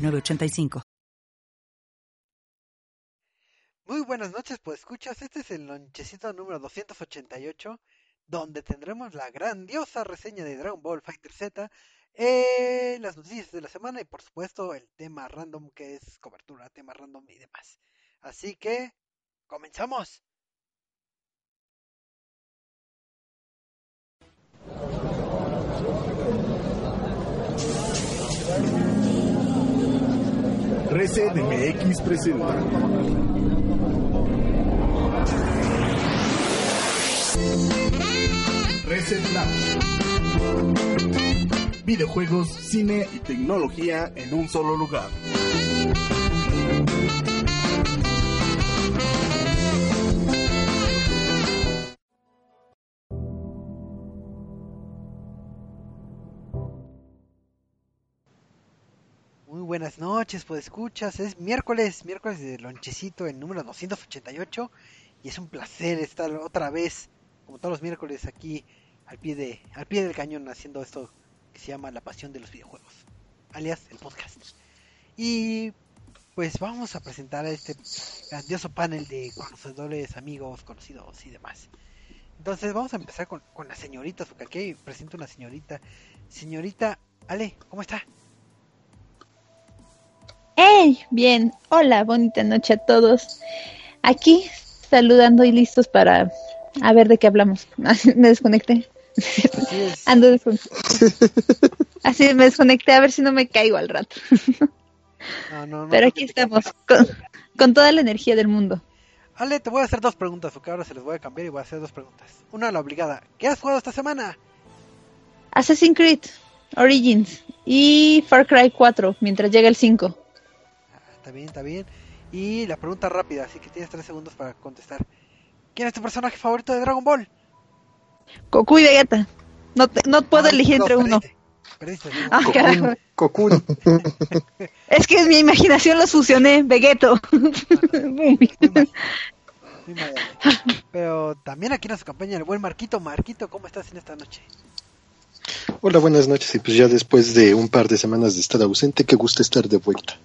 906985. Muy buenas noches, pues escuchas, este es el lonchecito número 288, donde tendremos la grandiosa reseña de Dragon Ball Fighter Z, eh, las noticias de la semana y por supuesto el tema random que es cobertura, tema random y demás. Así que, comenzamos. Reset MX presenta. Reset Lab. Videojuegos, cine y tecnología en un solo lugar. Muy buenas noches, pues escuchas, es miércoles, miércoles de lonchecito, el número 288, y es un placer estar otra vez, como todos los miércoles, aquí al pie, de, al pie del cañón haciendo esto que se llama La Pasión de los Videojuegos, alias el podcast. Y pues vamos a presentar a este grandioso panel de conocedores, amigos, conocidos y demás. Entonces vamos a empezar con, con las señoritas, porque aquí presento una señorita. Señorita Ale, ¿cómo está? ¡Hey! Bien, hola, bonita noche a todos. Aquí saludando y listos para a ver de qué hablamos. me desconecté. Ando desconecté. Así me desconecté a ver si no me caigo al rato. No, no, no, Pero aquí estamos con, con toda la energía del mundo. Ale, te voy a hacer dos preguntas, porque ahora se les voy a cambiar y voy a hacer dos preguntas. Una, la obligada. ¿Qué has jugado esta semana? Assassin's Creed Origins y Far Cry 4 mientras llega el 5. Ah, está bien, está bien. Y la pregunta rápida, así que tienes tres segundos para contestar. ¿Quién es tu personaje favorito de Dragon Ball? Goku y Vegeta. No, te- no puedo Ah, elegir no, entre uno. Perdiste. Ah, carajo. Es que en mi imaginación los fusioné. Vegeto. Muy mal. Muy mal, Ale. Pero también aquí nos acompaña el buen Marquito. Marquito, ¿cómo estás en esta noche? Hola, buenas noches. Y pues ya después de un par de semanas de estar ausente, qué gusto estar de vuelta.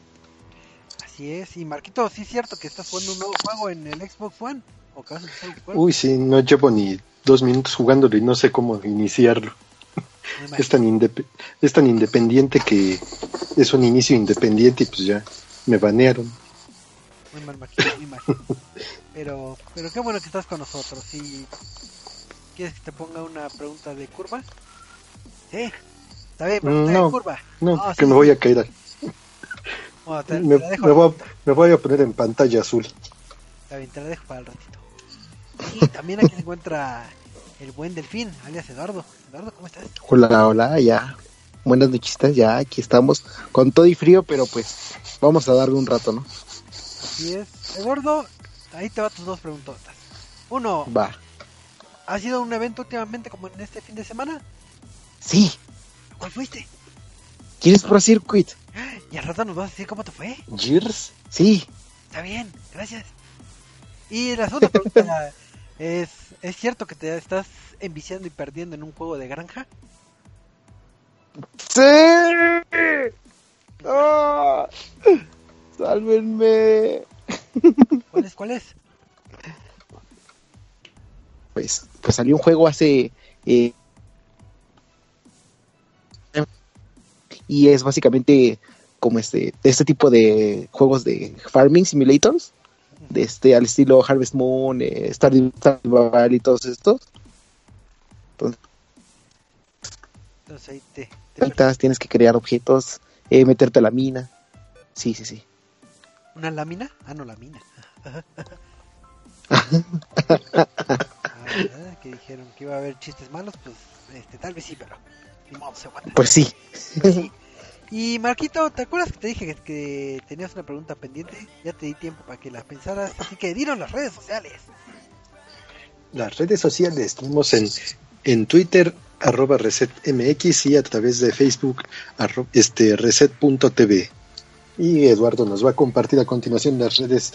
Así es. Y Marquito, sí es cierto que estás jugando un nuevo juego en el Xbox One. Uy, sí, no llevo ni dos minutos jugándolo y no sé cómo iniciarlo. Es tan, es tan independiente que es un inicio independiente y pues ya me banearon. Muy mal, Marquito, muy mal. Pero, pero qué bueno que estás con nosotros. ¿Y quieres que te ponga una pregunta de curva? Sí. Está bien, pregunta No, de curva. No, Ah, que sí, me voy a caer. Bueno, te, Me, te la dejo me la voy a, pregunta. me voy a poner en pantalla azul. Está bien, te la dejo para el ratito. Y también aquí se encuentra el buen delfín, alias Eduardo. Eduardo, ¿cómo estás? Hola, hola, ya. Buenas noches, ya aquí estamos con todo y frío, pero pues vamos a darle un rato, ¿no? Así es. Eduardo, ahí te va tus dos preguntotas. Uno, Va. ¿ha sido un evento últimamente como en este fin de semana? Sí, ¿Cuál fuiste? ¿quieres Pro Circuit? Y al rato nos vas a decir cómo te fue. Gears. Sí, Está bien, gracias. Y la segunda pregunta es, ¿es cierto que te estás enviciando y perdiendo en un juego de granja? sí. ¡Ah! Sálvenme. ¿Cuál es? ¿Cuál es? Pues, pues salió un juego hace eh, y es básicamente como este este tipo de juegos de farming simulators de este al estilo Harvest Moon, eh, Stardew Valley y todos estos. Entonces ahí te... te tienes que crear objetos, eh, meterte a la mina. Sí, sí, sí. ¿Una lámina? Ah, no, lámina. ah, ¿verdad? que dijeron que iba a haber chistes malos, pues este, tal vez sí, pero ni modo, se aguanta. Pues sí. Sí. Y Marquito, ¿te acuerdas que te dije que, que tenías una pregunta pendiente? Ya te di tiempo para que la pensaras, así que dinos las redes sociales. Las redes sociales tenemos en, en Twitter arroba resetmx y a través de Facebook arro- este, reset.tv. Y Eduardo nos va a compartir a continuación las redes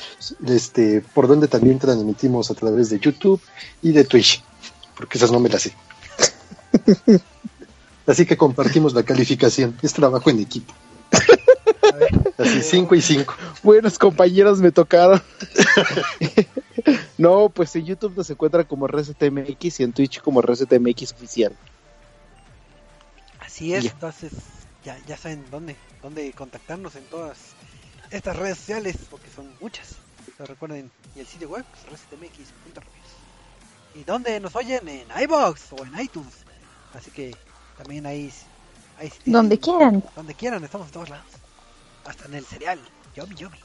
este, por donde también transmitimos a través de YouTube y de Twitch, porque esas no me las sé. Así que compartimos la calificación. Es trabajo en equipo. Así 5 y 5. Buenos compañeros me tocaron. no, pues en YouTube nos encuentra como ResetMX y en Twitch como ResetMX oficial. así es, Ya. entonces ya, ya saben dónde, dónde contactarnos en todas estas redes sociales, porque son muchas. Lo recuerden, y el sitio web es resetmx.reviews. Y donde nos oyen en iBox o en iTunes. Así que también ahí, ahí sí- Donde quieran. Donde quieran, estamos en todos lados. Hasta en el cereal. Yomi, yomi.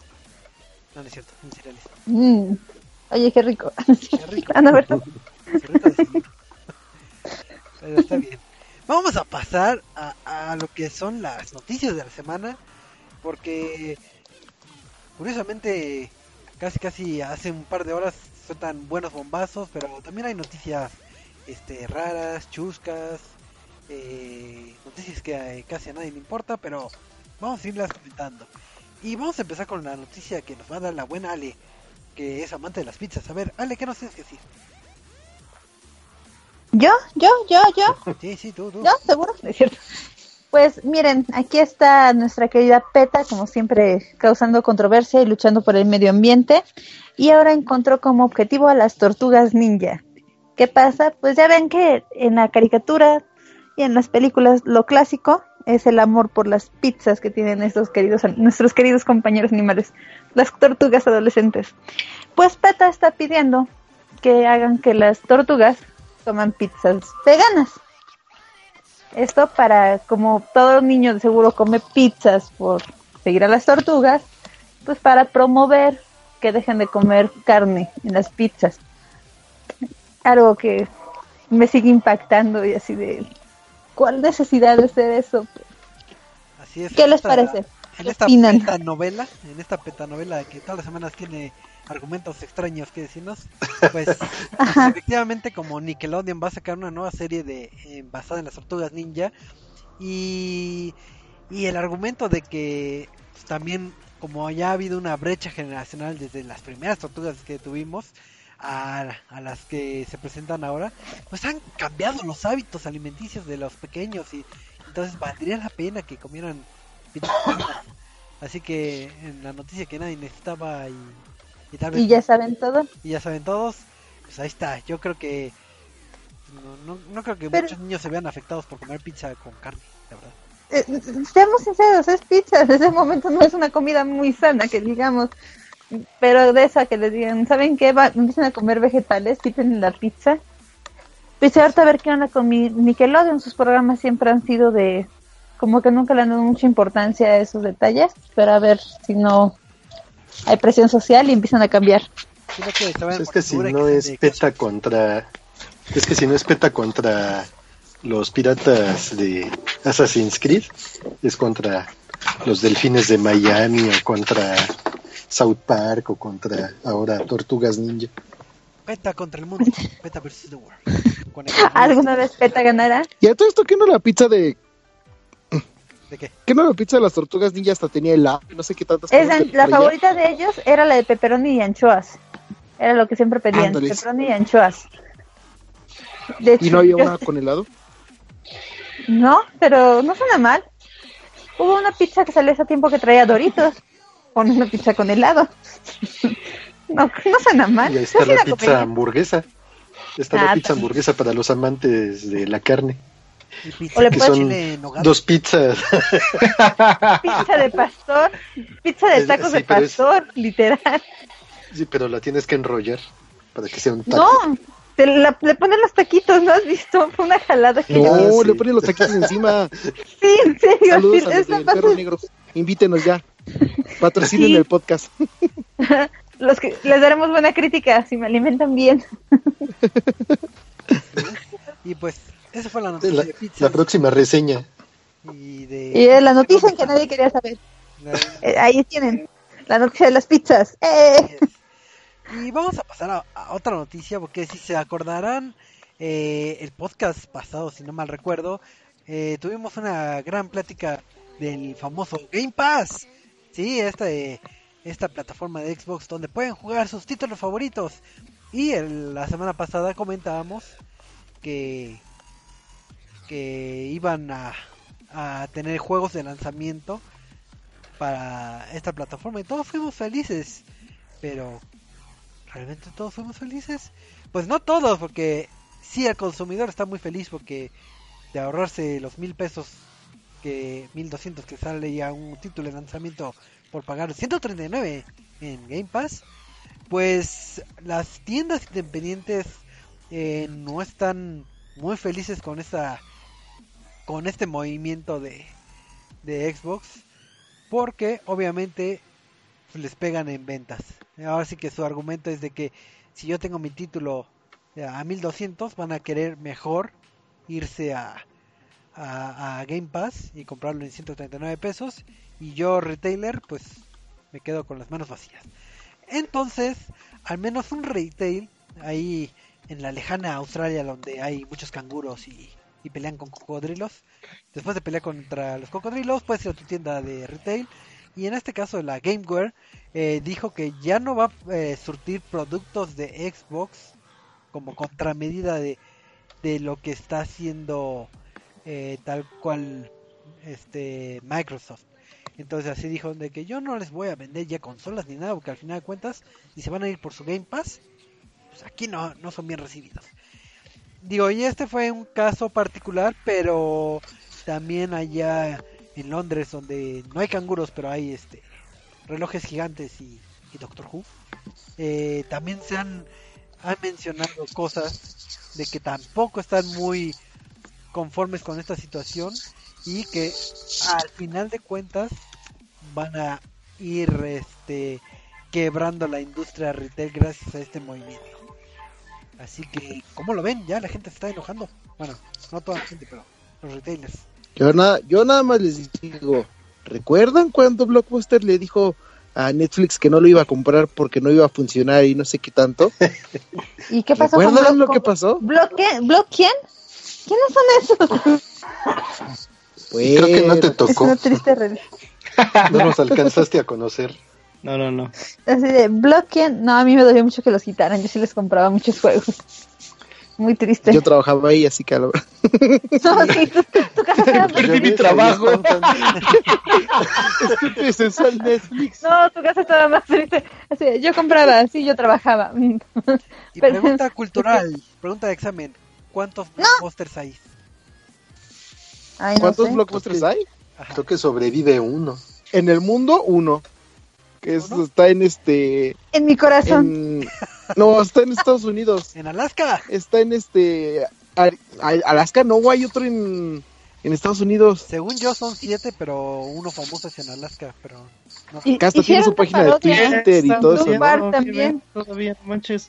No, no es cierto, en cereales. Mm. Oye, qué rico. Qué rico. Ah, no, ¿verdad? Pero está bien. Vamos a pasar a, a lo que son las noticias de la semana. Porque curiosamente casi casi hace un par de horas sueltan buenos bombazos. Pero también hay noticias este, raras, chuscas. Eh, noticias que eh, casi a nadie le importa. Pero vamos a irlas comentando. Y vamos a empezar con la noticia que nos va a dar la buena Ale. Que es amante de las pizzas. A ver, Ale, ¿qué nos tienes que decir? ¿Yo? ¿Yo? ¿Yo? ¿Yo? Sí, sí, tú, tú. ¿No? ¿Seguro? No es cierto. Pues miren, aquí está nuestra querida PETA, como siempre, causando controversia y luchando por el medio ambiente. Y ahora encontró como objetivo a las tortugas ninja. ¿Qué pasa? Pues ya ven que en la caricatura y en las películas lo clásico es el amor por las pizzas que tienen estos queridos, nuestros queridos compañeros animales, las tortugas adolescentes. Pues PETA está pidiendo que hagan que las tortugas toman pizzas veganas. Esto para, como todo niño de seguro come pizzas por seguir a las tortugas, pues para promover que dejen de comer carne en las pizzas. Algo que me sigue impactando y así de, ¿cuál necesidad de hacer eso? Así es. ¿Qué les esta- parece? En ¿Qué esta opinan? novela, en esta petanovela que todas las semanas tiene argumentos extraños que decirnos, pues efectivamente como Nickelodeon va a sacar una nueva serie de eh, basada en las tortugas ninja y, y el argumento de que pues, también como ya ha habido una brecha generacional desde las primeras tortugas que tuvimos a, a las que se presentan ahora, pues han cambiado los hábitos alimenticios de los pequeños y entonces valdría la pena que comieran. Así que en la noticia que nadie necesitaba y, y tal vez Y ya saben todo. y ya saben todos, pues ahí está. Yo creo que no, no, no creo que Pero- muchos niños se vean afectados por comer pizza con carne, la verdad. Eh, seamos sinceros, es pizza. Desde ese momento no es una comida muy sana, que digamos. Pero de esa que les digan, ¿saben qué? Va, empiezan a comer vegetales, quiten la pizza. Pues ahorita a ver qué onda con mi Nickelodeon. Sus programas siempre han sido de. Como que nunca le han dado mucha importancia a esos detalles. Pero a ver si no hay presión social y empiezan a cambiar. Que Pues es que si no es PETA contra. Es que si no es PETA contra los piratas de Assassin's Creed, es contra los delfines de Miami o contra South Park o contra ahora Tortugas Ninja. Peta contra el mundo, Peta versus the world. El- ¿Alguna vez PETA ganará? Y a todo esto, ¿qué no la pizza de. ¿De qué? ¿Qué no la pizza de las tortugas ninja hasta tenía helado? No sé qué tantas cosas la traía? favorita de ellos era la de pepperoni y anchoas. Era lo que siempre pedían, pepperoni y anchoas. De hecho, ¿Y no había yo- una con helado? No, pero no suena mal. Hubo una pizza que salió hace tiempo que traía doritos. Con una pizza con helado. no, no suena mal. Y ahí está la la pizza hamburguesa. Está Ah, la pizza hamburguesa para los amantes de la carne. O le son dos pizzas. Pizza de pastor. Pizza de tacos sí, de es- pastor, literal. Sí, pero la tienes que enrollar para que sea un taco. No, te la- le ponen los taquitos, ¿no has visto? Fue una jalada que No, Ah, le ponen los taquitos encima. Sí, en serio. Saludos sí, a los del perro negro. Invítenos ya. Patrocinen Sí. el podcast. Los que les daremos buena crítica si me alimentan bien. Y pues, esa fue la noticia La, de pizza. la próxima reseña. Y de Y la noticia en que nadie quería saber. Eh, ahí tienen, la noticia de las pizzas. ¡Eh! Y vamos a pasar a, a otra noticia, porque si se acordarán, eh, el podcast pasado, si no mal recuerdo, eh, tuvimos una gran plática del famoso Game Pass. Sí, esta, eh, esta plataforma de Xbox donde pueden jugar sus títulos favoritos. Y el- la semana pasada comentábamos que, que iban a, a tener juegos de lanzamiento para esta plataforma y todos fuimos felices. Pero, ¿realmente todos fuimos felices? Pues no todos, porque sí el consumidor está muy feliz porque de ahorrarse los mil pesos que 1200 que sale ya un título de lanzamiento por pagar 139 en Game Pass pues las tiendas independientes eh, no están muy felices con esta con este movimiento de, de Xbox porque obviamente les pegan en ventas. Ahora sí que su argumento es de que si yo tengo mi título a 1200 van a querer mejor irse a, a, Game Pass y comprarlo en 139 pesos y yo retailer pues me quedo con las manos vacías. Entonces al menos un retail ahí en la lejana Australia donde hay muchos canguros y, y pelean con cocodrilos después de pelear contra los cocodrilos puedes ir a tu tienda de retail. Y en este caso la Gameware eh, dijo que ya no va a eh, surtir productos de Xbox como contramedida de, de lo que está haciendo eh, tal cual este Microsoft. Entonces así dijo de que yo no les voy a vender ya consolas ni nada porque al final de cuentas si se van a ir por su Game Pass, pues aquí no, no son bien recibidos. Digo, y este fue un caso particular, pero también allá en Londres donde no hay canguros, pero hay este relojes gigantes y, Doctor Who, eh, también se han, han mencionado cosas de que tampoco están muy conformes con esta situación y que al final de cuentas van a ir este quebrando la industria retail gracias a este movimiento. Así que, ¿cómo lo ven? Ya la gente se está enojando. Bueno, no toda la gente, pero los retailers. Yo, nada, yo nada más les digo, ¿recuerdan cuando Blockbuster le dijo a Netflix que no lo iba a comprar porque no iba a funcionar y no sé qué tanto? ¿Y qué pasó con ¿Recuerdan lo que pasó? ¿Block qué? ¿Block quién? ¿Quiénes son esos? Creo que no te Es tocó, una triste realidad. no nos alcanzaste a conocer. No, no, no. Así de, ¿Block quién? No, a mí me dolió mucho que los quitaran. Yo sí les compraba muchos juegos. Muy triste. Yo trabajaba ahí, así que a la- No, sí, tu, tu casa estaba más- Perdí mi trabajo. Es eso el Netflix. No, tu casa estaba más triste. Así de, yo compraba, sí, yo trabajaba. Y pregunta cultural, pregunta de examen. ¿Cuántos pósters hay? Ay, no ¿Cuántos sé. Blockbusters hay? Ajá. Creo que sobrevive uno. En el mundo, uno. Que es- está en este. En mi corazón. en- no, está en Estados Unidos. En Alaska. Está en este. Al- Alaska, no, hay otro en, en Estados Unidos. Según yo son siete, pero uno famoso es en Alaska, pero no. Y- Acá hasta tiene su página de. Twitter y todo eso. ¿no? Bar No, también. qué bien, Todavía, no manches.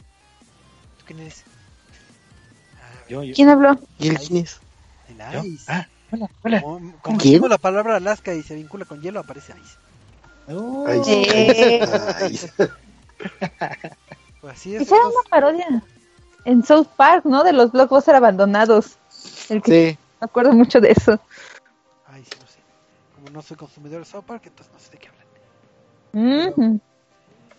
¿Tú quién eres? Yo, yo. ¿Quién habló? ¿Y el quién es? el ice. Ah, hola, hola. Como, como la palabra Alaska y se vincula con hielo, aparece ice. Oh. Eh. Ay, Pues así es. Hicieron estos- una parodia en South Park, ¿no? De los blockbusters abandonados. El que Sí. me acuerdo mucho de eso. Ay, sí, no sé. Como no soy consumidor de South Park, entonces no sé de qué hablan. Ujú.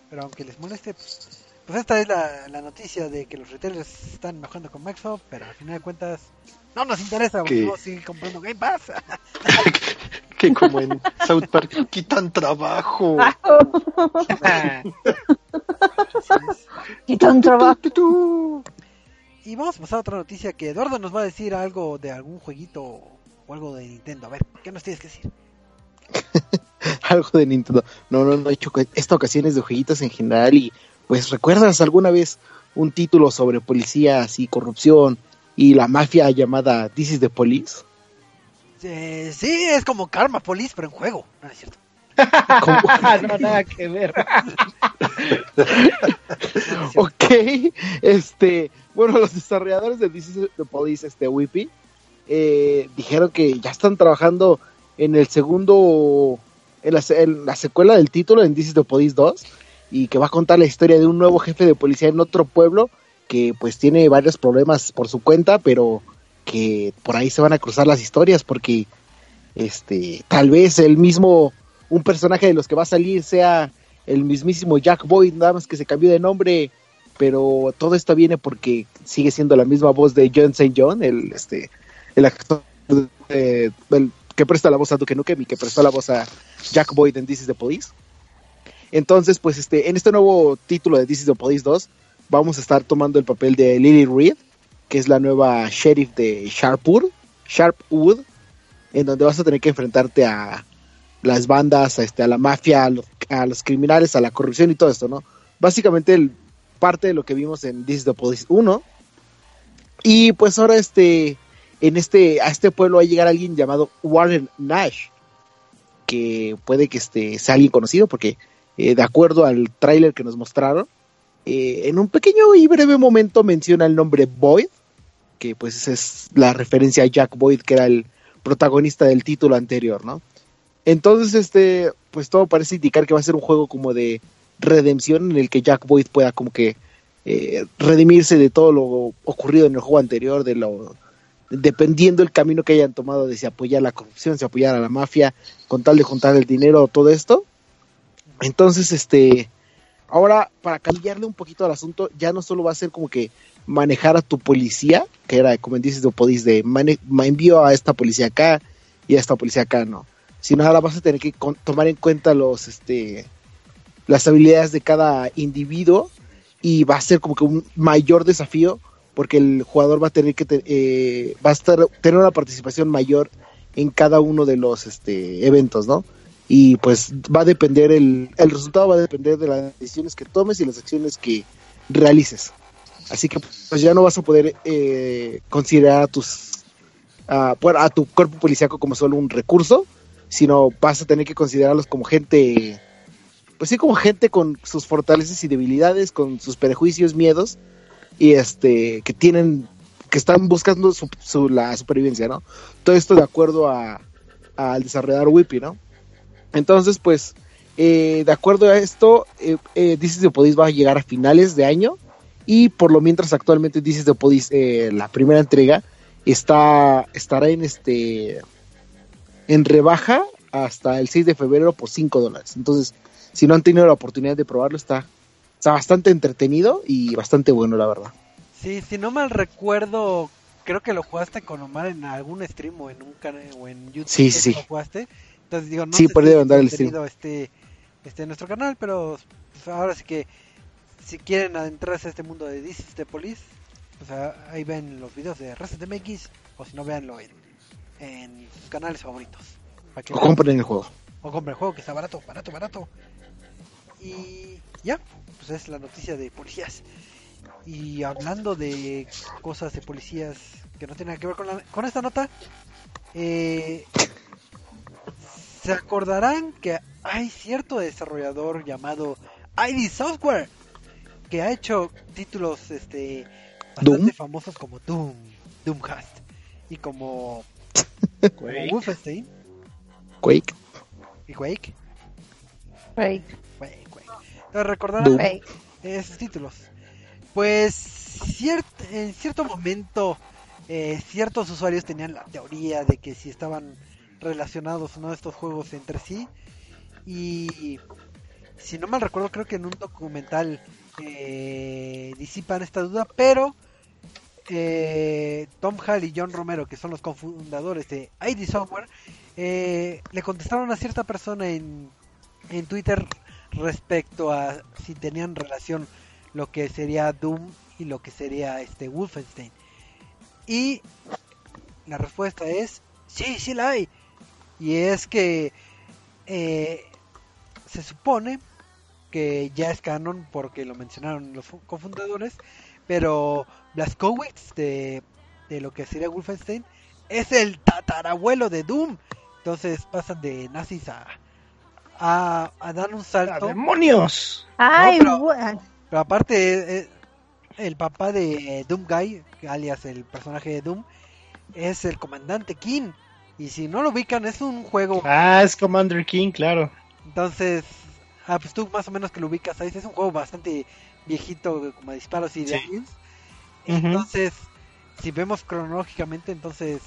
Pero aunque les moleste, pues, pues esta es la, la noticia de que los retailers están enojando con Microsoft, pero al final de cuentas no nos interesa, vamos a seguir comprando Game Pass. que como en South Park quitan trabajo. Ah. Así es. Quita un trabajo. Y vamos a pasar a otra noticia que Eduardo nos va a decir algo de algún jueguito o algo de Nintendo. A ver, ¿qué nos tienes que decir? Algo de Nintendo. No, no, no he hecho esta ocasión es de jueguitos en general y pues recuerdas alguna vez un título sobre policías y corrupción y la mafia llamada This is the Police. Eh, sí, es como Karma Police, pero en juego. No, es cierto. Como- no, nada que ver. No, no es cierto. ok, este, bueno, los desarrolladores de This is the Police, este Whippy, eh, dijeron que ya están trabajando en el segundo, en la, se- en la secuela del título, en This is the Police 2, y que va a contar la historia de un nuevo jefe de policía en otro pueblo que pues tiene varios problemas por su cuenta, pero que por ahí se van a cruzar las historias porque este tal vez el mismo un personaje de los que va a salir sea el mismísimo Jack Boyd, nada más que se cambió de nombre, pero todo esto viene porque sigue siendo la misma voz de John St. John, el este el actor el que presta la voz a Duke Nukem y que prestó la voz a Jack Boyd en This is the Police. Entonces, pues este en este nuevo título de This is the Police 2 vamos a estar tomando el papel de Lily Reed, que es la nueva sheriff de Sharpwood, Sharpwood, en donde vas a tener que enfrentarte a las bandas, a, este, a la mafia, a los, criminales, a la corrupción y todo esto, ¿no? Básicamente el, parte de lo que vimos en This is the Police 1. Y pues ahora este, en este, a este pueblo va a llegar alguien llamado Warren Nash, que puede que este, sea alguien conocido, porque eh, de acuerdo al tráiler que nos mostraron, eh, en un pequeño y breve momento menciona el nombre Boyd, que pues es la referencia a Jack Boyd, que era el protagonista del título anterior, ¿no? Entonces, este, pues todo parece indicar que va a ser un juego como de redención en el que Jack Boyd pueda como que eh, redimirse de todo lo ocurrido en el juego anterior, de lo dependiendo el camino que hayan tomado de si apoyar la corrupción, si apoyar a la mafia, con tal de juntar el dinero, todo esto. Entonces, este, ahora para cambiarle un poquito al asunto, ya no solo va a ser como que manejar a tu policía, que era como dices de podís de envío a esta policía acá y a esta policía acá, no, sino ahora vas a tener que tomar en cuenta los, este, las habilidades de cada individuo y va a ser como que un mayor desafío porque el jugador va a tener que eh, va a estar tener una participación mayor en cada uno de los este, eventos, ¿no? Y pues va a depender el, el resultado va a depender de las decisiones que tomes y las acciones que realices. Así que pues ya no vas a poder eh, considerar a tus a, a tu cuerpo policíaco como solo un recurso, sino vas a tener que considerarlos como gente pues sí como gente con sus fortalezas y debilidades, con sus prejuicios, miedos y este que tienen que están buscando su, su- la supervivencia, ¿no? Todo esto de acuerdo a al desarrollador Whippy, ¿no? Entonces, pues, eh, de acuerdo a esto, eh, eh, This is the Police va a llegar a finales de año y por lo mientras actualmente This is the eh, la primera entrega, está estará en este en rebaja hasta el 6 de febrero por 5 dólares. Entonces, si no han tenido la oportunidad de probarlo, está, está bastante entretenido y bastante bueno, la verdad. Sí, si no mal recuerdo, creo que lo jugaste con Omar en algún stream o en un canal o en YouTube. Sí, sí. Lo jugaste. Entonces digo, no Sí, sé por si andar el esté, esté en nuestro canal, pero pues, ahora sí que si quieren adentrarse a este mundo de This is the Police, pues ahí ven los videos de Resident MX o si no véanlo en, en sus canales favoritos. Para que O compren el juego. o compren el juego que está barato, barato, barato. Y ya, pues es la noticia de policías. Y hablando de cosas de policías que no tienen nada que ver con, la- con esta nota, eh, se acordarán que hay cierto desarrollador llamado ID Software que ha hecho títulos este bastante Doom. famosos como Doom, Doomcast y como, como Quake. Wolfenstein Quake. y Quake. Quake, Quake. Entonces, recordarán esos títulos. Pues ciert- en cierto momento eh, ciertos usuarios tenían la teoría de que si estaban relacionados no estos juegos entre sí y si no mal recuerdo creo que en un documental eh, disipan esta duda pero eh, Tom Hall y John Romero que son los cofundadores de ID Software eh, le contestaron a cierta persona en, en Twitter respecto a si tenían relación lo que sería Doom y lo que sería este Wolfenstein. Y la respuesta es sí, sí la hay. Y es que eh, se supone que ya es canon porque lo mencionaron los fu- cofundadores, pero Blazkowicz de, de lo que sería Wolfenstein es el tatarabuelo de Doom. Entonces pasan de nazis a, a, a dar un ¡Ah, salto. ¡Demonios! Ay, pero- Pero aparte, eh, el papá de Doom Guy, alias el personaje de Doom, es el comandante King. Y si no lo ubican, es un juego. Ah, es Commander King, claro. Entonces, ah, pues tú más o menos que lo ubicas ahí. Es un juego bastante viejito, como disparos y de Sí. Entonces, si vemos cronológicamente, entonces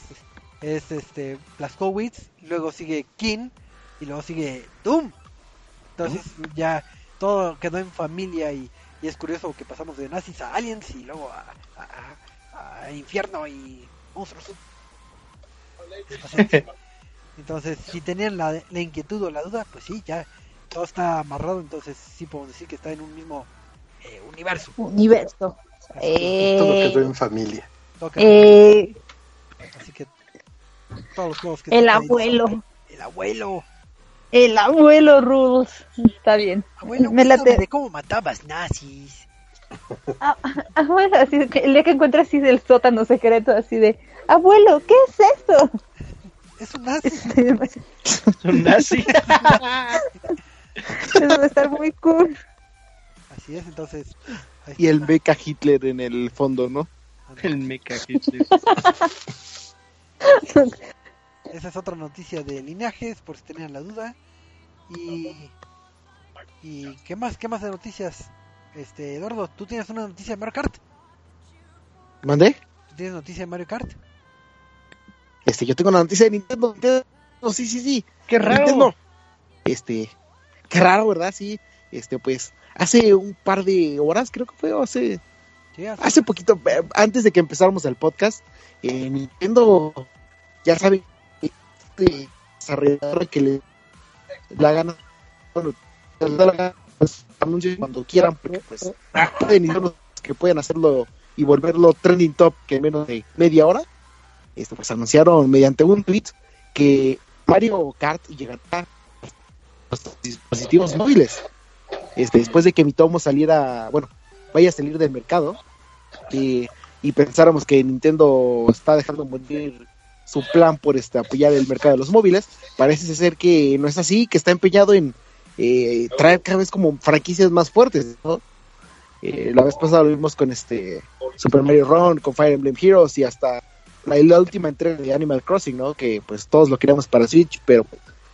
es este Blazkowicz, luego sigue King y luego sigue Doom. Entonces ya todo quedó en familia y, y es curioso que pasamos de nazis a aliens y luego a- a- a infierno y monstruos. Entonces, si tenían la, la inquietud o la duda, pues sí, ya todo está amarrado, entonces sí podemos decir que está en un mismo eh, universo. Universo. Así que, Todo Eh, quedó en familia. eh, Así que todos los juegos que el ahí abuelo. El abuelo. El abuelo Rules. Está bien. Abuelo, Me late. de cómo matabas nazis. Ah, así que el día que encuentra así del sótano secreto, así de, abuelo, ¿qué es esto? Es un nazi. Es un nazi. Eso va a estar muy cool. Así es, entonces. Y el mecha Hitler en el fondo, ¿no? El mecha Hitler. Esa es otra noticia de linajes, por si tenían la duda. Y. ¿Y qué más? ¿Qué más de noticias? Este, Eduardo, ¿tú tienes una noticia de Mario Kart? ¿Mandé? ¿Tú tienes noticia de Mario Kart? Este, yo tengo una noticia de Nintendo. Nintendo, sí, sí, sí. Qué raro. Nintendo. Este, qué raro, ¿verdad? Sí. Este, pues, hace un par de horas, creo que fue, o hace, Sí, hace poquito, eh, antes de que empezáramos el podcast, eh, Nintendo, ya saben, este desarrollador que le la gana, bueno, la gana, pues, anuncien cuando quieran, porque pues, que pueden hacerlo y volverlo trending top que en menos de media hora, este, pues anunciaron mediante un tweet que Mario Kart llegará a los dispositivos móviles. Este, después de que mi tomo saliera, bueno, vaya a salir del mercado, y, y pensáramos que Nintendo está dejando morir su plan por este, apoyar el mercado de los móviles, parece ser que no es así, que está empeñado en eh, traer cada vez como franquicias más fuertes. Eh, la vez pasada lo vimos con este Super Mario Run, con Fire Emblem Heroes y hasta la, la última entrega de Animal Crossing, ¿no? Que pues todos lo queríamos para Switch, pero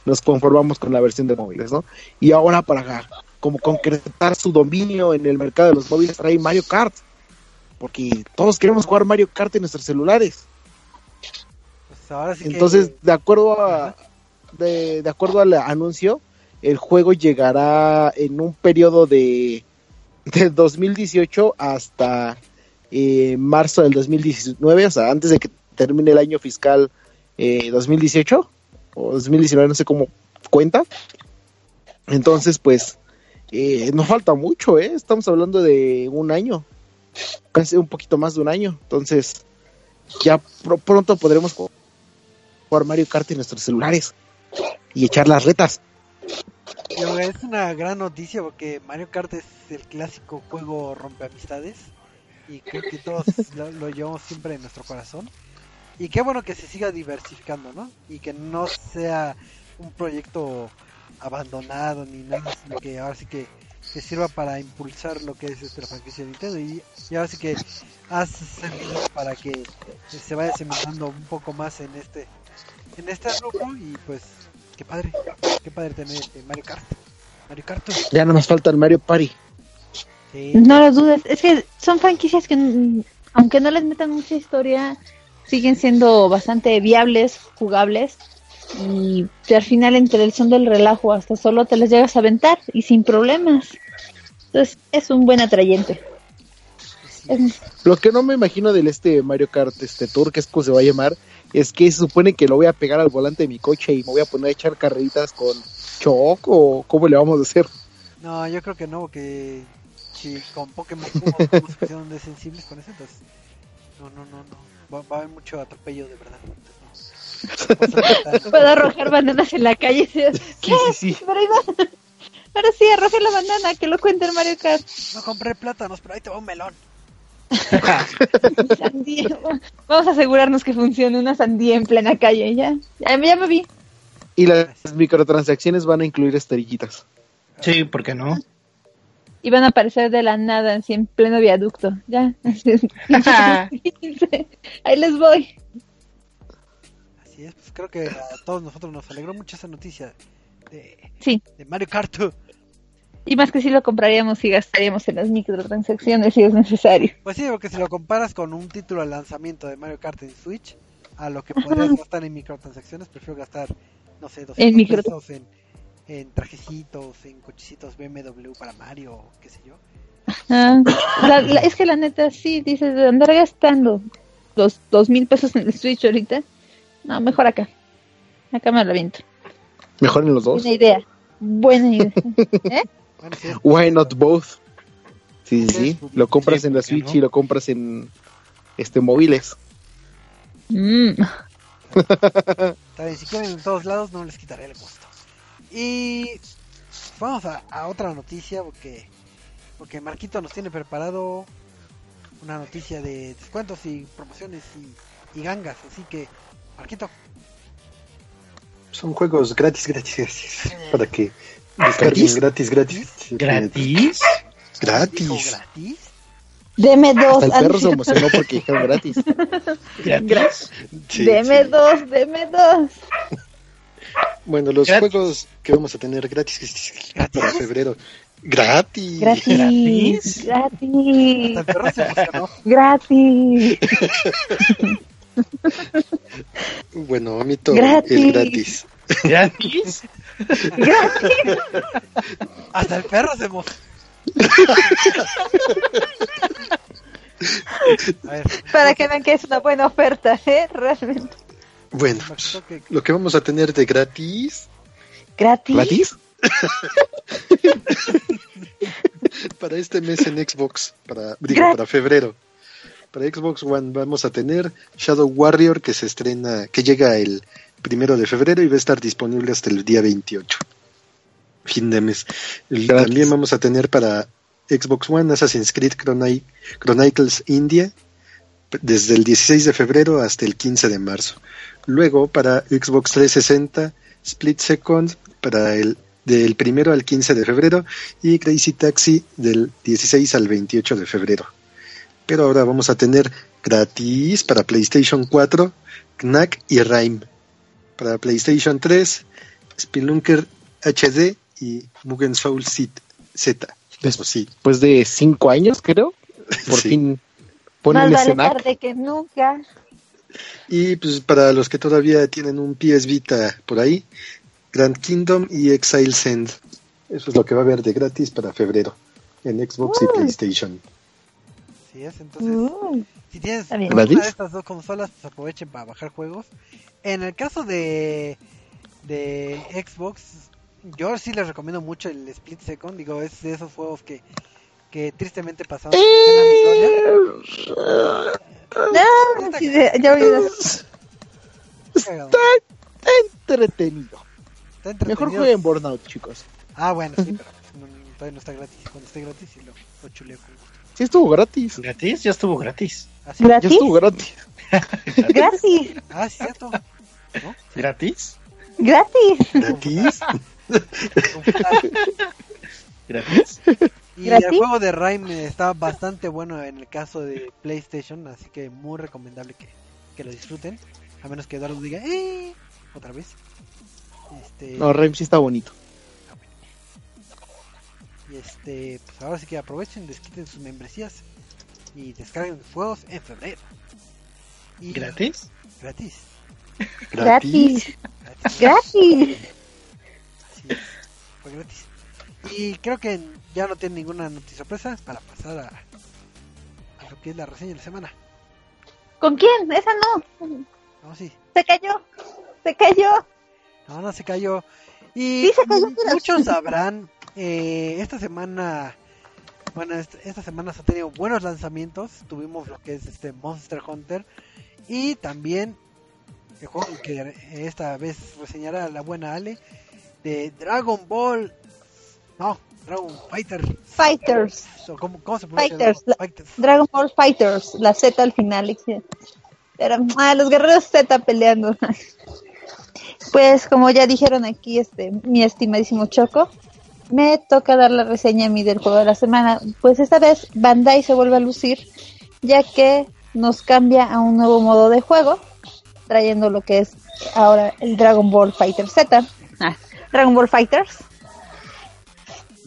nos conformamos con la versión de móviles, ¿no? Y ahora para como concretar su dominio en el mercado de los móviles trae Mario Kart, porque todos queremos jugar Mario Kart en nuestros celulares. Pues ahora sí que- Entonces, de acuerdo a de, de acuerdo al anuncio, el juego llegará en un periodo de del 2018 hasta eh, marzo del 2019, o sea, antes de que termine el año fiscal eh, 2018 o 2019, no sé cómo cuenta. Entonces, pues, eh, no falta mucho, ¿eh? Estamos hablando de un año, casi un poquito más de un año. Entonces, ya pr- pronto podremos ju- jugar Mario Kart en nuestros celulares y echar las retas. Es una gran noticia porque Mario Kart es el clásico juego rompeamistades y creo que todos lo llevamos siempre en nuestro corazón. Y qué bueno que se siga diversificando, ¿no? Y que no sea un proyecto abandonado ni nada, sino que ahora sí que, que sirva para impulsar lo que es este, la franquicia de Nintendo y, y ahora sí que ha servido para que se vaya cementando un poco más en este en este grupo y pues qué padre, qué padre tener este Mario Kart. Mario Kart. Ya no nos falta el Mario Party. Sí. No lo dudes, es que son franquicias que, aunque no les metan mucha historia, siguen siendo bastante viables, jugables. Y al final, entre el son del relajo, hasta solo te las llegas a aventar y sin problemas. Entonces, es un buen atrayente. Es- Lo que no me imagino del este Mario Kart este Tour, que es como se va a llamar, es que se supone que lo voy a pegar al volante de mi coche y me voy a poner a echar carreritas con Choc o cómo le vamos a hacer. No, yo creo que no, porque si con Pokémon Go estamos pusieron de sensibles con eso, entonces no, no, no, no. Va, va a haber mucho atropello de verdad. Puedo arrojar bananas en la calle. ¿Qué? Sí, sí, Pero ahí va. Ahora sí, arroje la banana, que lo cuente el Mario Kart. No compré plátanos, pero ahí te va un melón. Sandía. Vamos a asegurarnos que funcione una sandía en plena calle. Ya, ya, ya me vi. Y las microtransacciones van a incluir estrellitas. Sí, ¿por qué no? Y van a aparecer de la nada, así en pleno viaducto. Ya. Ahí les voy. Así es, pues creo que a todos nosotros nos alegró mucho esa noticia de, Sí, de Mario Kart. y más que si lo compraríamos y gastaríamos en las microtransacciones si es necesario. Pues sí, porque si lo comparas con un título de lanzamiento de Mario Kart en Switch, a lo que podrías gastar en microtransacciones, prefiero gastar, no sé, 200 En micro- pesos en, en trajecitos, en cochecitos BMW para Mario, qué sé yo. Ah, la- la- es que la neta, sí, dices, de andar gastando los dos mil pesos en el Switch ahorita. No, mejor acá. Acá me lo aviento. Mejor en los dos. Buena idea. Buena idea. ¿Eh? Why not both? Sí, sí, sí. Sí, Lo compras sí, en la ¿por qué Switch no? y lo compras en este móviles. Mm. Si quieren en todos lados, no les quitaré el gusto. Y vamos a, a otra noticia, porque, porque Marquito nos tiene preparado una noticia de descuentos y promociones y, y gangas. Así que, Marquito, Son juegos gratis, gratis, gratis. Para que descarguen gratis, gratis. ¿Gratis? Gratis. gratis. Deme dos. Hasta el perro se ah, emocionó porque dijeron gratis. ¿Gratis? Sí, deme sí. dos, deme dos. Bueno, los Gratis. juegos que vamos a tener gratis para febrero. Gratis. Gratis. ¿Gratis? Gratis. Hasta el perro se emocionó. Gratis. Bueno, Amito Gratis. es gratis. ¿Gratis? Gratis. Hasta el perro se. A ver, Para que vean que es una buena oferta, ¿eh? Realmente. Bueno, lo que vamos a tener de gratis Gratis. ¿Gratis? para este mes en Xbox, para, digo, para febrero. Para Xbox One vamos a tener Shadow Warrior que se estrena, que llega el primero de febrero y va a estar disponible hasta el día 28. Fin de mes. Gratis. También vamos a tener para Xbox One Assassin's Creed Chroni- Chronicles India desde el 16 de febrero hasta el 15 de marzo. Luego para Xbox 360 Split Second para el del primero al 15 de febrero y Crazy Taxi del 16 al 28 de febrero. Pero ahora vamos a tener gratis para PlayStation 4, Knack y Rime. Para PlayStation 3, Spelunker HD y Mugen Soul Z. Z. Eso sí. Después de cinco años, creo. Por Sí. fin Más ponen vale ese NAC. tarde que nunca. Y pues para los que todavía tienen un PS Vita por ahí, Grand Kingdom y Exile Send. Eso es lo que va a haber de gratis para febrero en Xbox y. PlayStation. así es, entonces, si tienes una de estas dos consolas, pues aprovechen para bajar juegos. En el caso de, de Xbox, yo sí les recomiendo mucho el Split Second. Digo, es de esos juegos que, que tristemente pasaron. Ah, sí, ya- ya oí las- Está Entretenido. entretenido. Mejor jueguen Burnout, chicos. Ah, bueno, sí, pero no- no- todavía no está gratis. Cuando esté gratis, sí lo, lo chuleo con gusto. Sí estuvo gratis. ¿Gratis? Ya estuvo gratis. Así. Ya ¿Gratis? estuvo gratis. Gratis. Ah, sí, cierto. ¿Gratis? Gratis. ¿Gratis? ¿Gratis? Y ¿Gratis? el juego de Rime está bastante bueno en el caso de PlayStation, así que muy recomendable que, que lo disfruten. A menos que Eduardo diga, ¡eh! Otra vez. Este, No, Rem sí está bonito. Y este, pues ahora sí que aprovechen, desquiten sus membresías y descarguen juegos en febrero. Y ¿Gratis? Gratis. Gratis. gratis, Gratis. así es, fue gratis. Y creo que ya no tiene ninguna noticia sorpresa para pasar a, a lo que es la reseña de la semana. ¿Con quién? Esa no. No, sí. Se cayó. Se cayó. No, no se cayó. Y Sí, se cayó, m- pero- muchos sabrán, eh, esta semana, bueno, est- esta semana se ha tenido buenos lanzamientos. Tuvimos lo que es este Monster Hunter y también el juego que esta vez reseñará la buena Ale de Dragon Ball. No, Dragon Fighter. Fighters. ¿Cómo, cómo se pronuncia? Fighters, la- Fighters. Dragon Ball Fighters. La Z al final. Era, ah, los guerreros Z peleando. Pues como ya dijeron aquí, este, mi estimadísimo Choco, me toca dar la reseña a mí del juego de la semana. Pues esta vez Bandai se vuelve a lucir, ya que nos cambia a un nuevo modo de juego, trayendo lo que es ahora el Dragon Ball Fighter Z. Ah, Dragon Ball Fighters.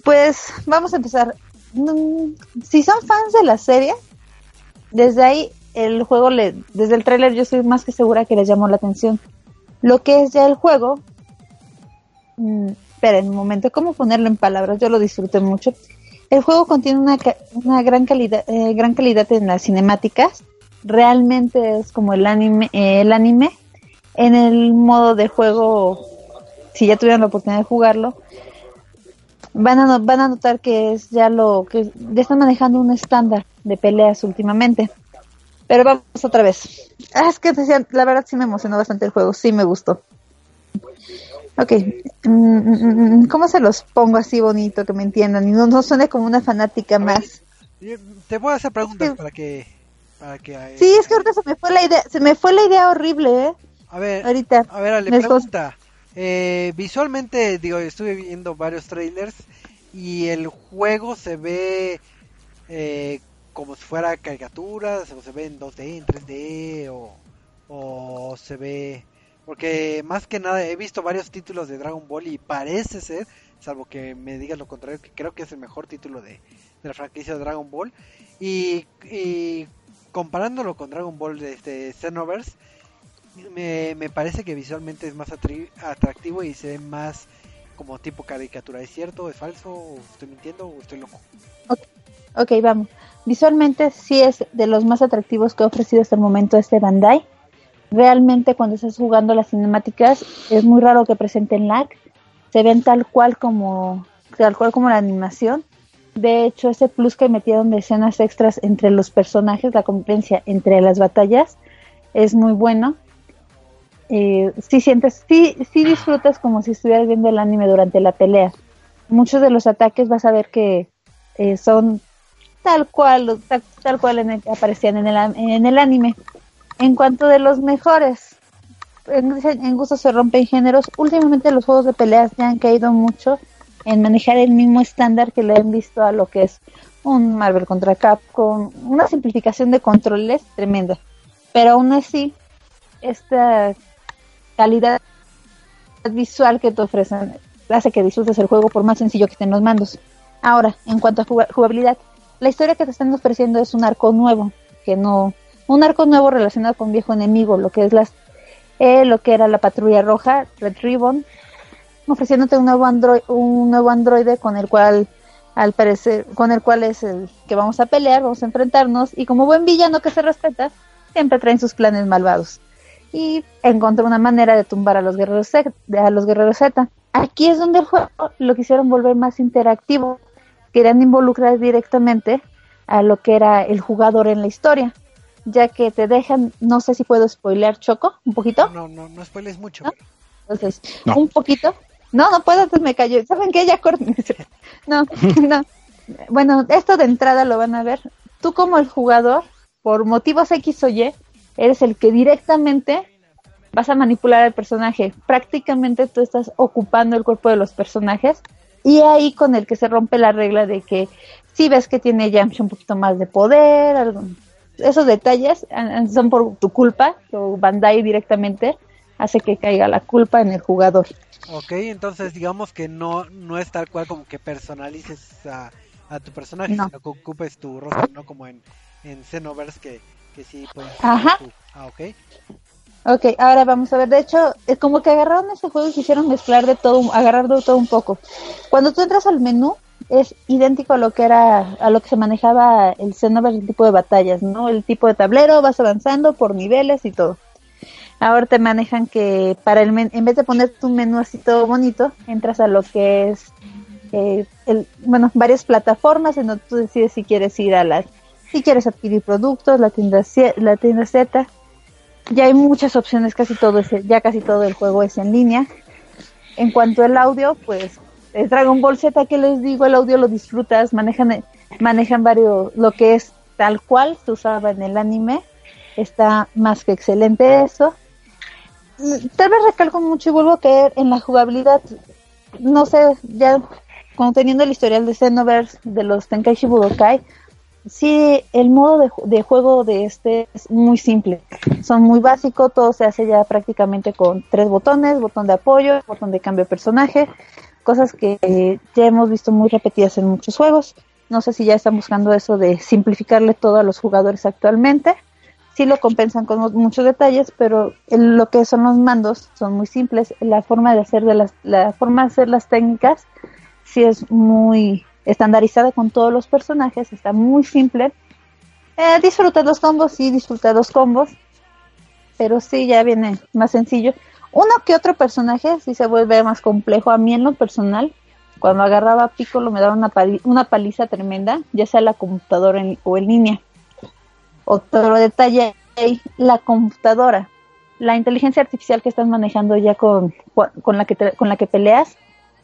Pues vamos a empezar. Mm, Si son fans de la serie, desde ahí el juego, le, desde el tráiler yo estoy más que segura que les llamó la atención. Lo que es ya el juego, mm, esperen un momento, ¿cómo ponerlo en palabras? Yo lo disfruté mucho. El juego contiene una, una gran calidad, eh, gran calidad en las cinemáticas. Realmente es como el anime, eh, el anime. En el modo de juego, si ya tuvieron la oportunidad de jugarlo, van a, van a notar que es ya lo que ya están manejando un estándar de peleas últimamente. Pero vamos otra vez. Ah, es que decía, la verdad sí me emocionó bastante el juego, sí me gustó. Ok, mm, mm, mm, ¿cómo se los pongo así bonito que me entiendan y no, no suene como una fanática más? Y, Te voy a hacer preguntas para que... Para que eh, Sí, es que ahorita se me fue la idea, se me fue la idea horrible, ¿eh? A ver, Ahorita. A ver, Ale, pregunta. Eh, visualmente, digo, estuve viendo varios trailers y el juego se ve eh, como si fuera caricaturas, o se ve en 2D, en 3D, o, se ve... Porque más que nada he visto varios títulos de Dragon Ball y parece ser, salvo que me digas lo contrario, que creo que es el mejor título de, la franquicia de Dragon Ball. Y, y comparándolo con Dragon Ball de este Xenoverse, me, me parece que visualmente es más atractivo y se ve más como tipo caricatura. ¿Es cierto? ¿Es falso? ¿O ¿Estoy mintiendo? ¿O estoy loco? Ok, vamos. Visualmente sí es de los más atractivos que ha ofrecido hasta el momento este Bandai. Realmente cuando estás jugando las cinemáticas es muy raro que presenten lag. Se ven tal cual como tal cual como la animación. De hecho, ese plus que metieron de escenas extras entre los personajes, la competencia entre las batallas, es muy bueno. Eh, sientes, sí, sí disfrutas como si estuvieras viendo el anime durante la pelea. Muchos de los ataques vas a ver que eh, son tal cual, tal, tal cual en el- aparecían en el, en el anime. En cuanto de los mejores, en, en gusto se rompen géneros. Últimamente los juegos de peleas ya han caído mucho en manejar el mismo estándar que le han visto a lo que es un Marvel contra Capcom, una simplificación de controles tremenda. Pero aún así, esta calidad visual que te ofrecen hace que disfrutes el juego por más sencillo que estén los mandos. Ahora, en cuanto a juga- jugabilidad, la historia que te están ofreciendo es un arco nuevo, que no, un arco nuevo relacionado con viejo enemigo, lo que es las, eh, lo que era la patrulla roja, Red Ribbon, ofreciéndote un nuevo android, un nuevo androide con el cual, al parecer, con el cual es el que vamos a pelear, vamos a enfrentarnos, y como buen villano que se respeta, siempre traen sus planes malvados. Y encontró una manera de tumbar a los guerreros Z, a los guerreros Z. Aquí es donde el juego lo quisieron volver más interactivo, querían involucrar directamente a lo que era el jugador en la historia, ya que te dejan, no sé si puedo spoilear Choco, un poquito. No, no, no spoiles mucho. ¿No? Entonces, No. un poquito. No, no puedo, entonces me cayó. ¿Saben qué? Ya corten. No, no. Bueno, esto de entrada lo van a ver. Tú como el jugador, por motivos X o Y, eres el que directamente vas a manipular al personaje. Prácticamente tú estás ocupando el cuerpo de los personajes y ahí con el que se rompe la regla de que si ves que tiene Yamcha un poquito más de poder, algo- esos detalles ah, son por tu culpa, o Bandai directamente hace que caiga la culpa en el jugador. Ok, entonces digamos que no, no es tal cual como que personalices a, a tu personaje, No. sino que ocupes tu rostro, no como en, en Xenoverse que, que sí puedes Ajá. tu- Ah, ok. Ok, ahora vamos a ver. De hecho, es como que agarraron este juego y quisieron mezclar de todo, agarrar de todo un poco. Cuando tú entras al menú, es idéntico a lo que era, a lo que se manejaba el Xenoverse, el tipo de batallas, ¿no? El tipo de tablero, vas avanzando por niveles y todo. Ahora te manejan que para el men- en vez de ponerte un menú así todo bonito, entras a lo que es, eh, el, bueno, varias plataformas en donde tú decides si quieres ir a las, si quieres adquirir productos, la tienda, la tienda Z, ya hay muchas opciones, casi todo es, ya casi todo el juego es en línea. En cuanto al audio, pues es Dragon Ball Z que les digo, el audio lo disfrutas, manejan manejan varios lo que es tal cual se usaba en el anime. Está más que excelente eso. Tal vez recalco mucho y vuelvo a caer en la jugabilidad. No sé, ya como teniendo el historial de Xenoverse, de los Tenkaichi Budokai, sí, el modo de, de juego de este es muy simple. Son muy básicos, todo se hace ya prácticamente con tres botones, botón de apoyo, botón de cambio de personaje, cosas que ya hemos visto muy repetidas en muchos juegos. No sé si ya están buscando eso de simplificarle todo a los jugadores actualmente. Sí lo compensan con mu- muchos detalles, pero lo que son los mandos son muy simples. La forma de hacer de las, la forma de hacer las técnicas sí es muy estandarizada con todos los personajes, está muy simple. Eh, disfrutas los combos, sí, disfrutas los combos, pero sí, ya viene más sencillo. Uno que otro personaje sí se vuelve más complejo. A mí en lo personal, cuando agarraba a Piccolo me daba una, una paliza tremenda, ya sea la computadora en- o en línea. Otro detalle, la computadora, la inteligencia artificial que estás manejando ya con, con, la, que con la que peleas,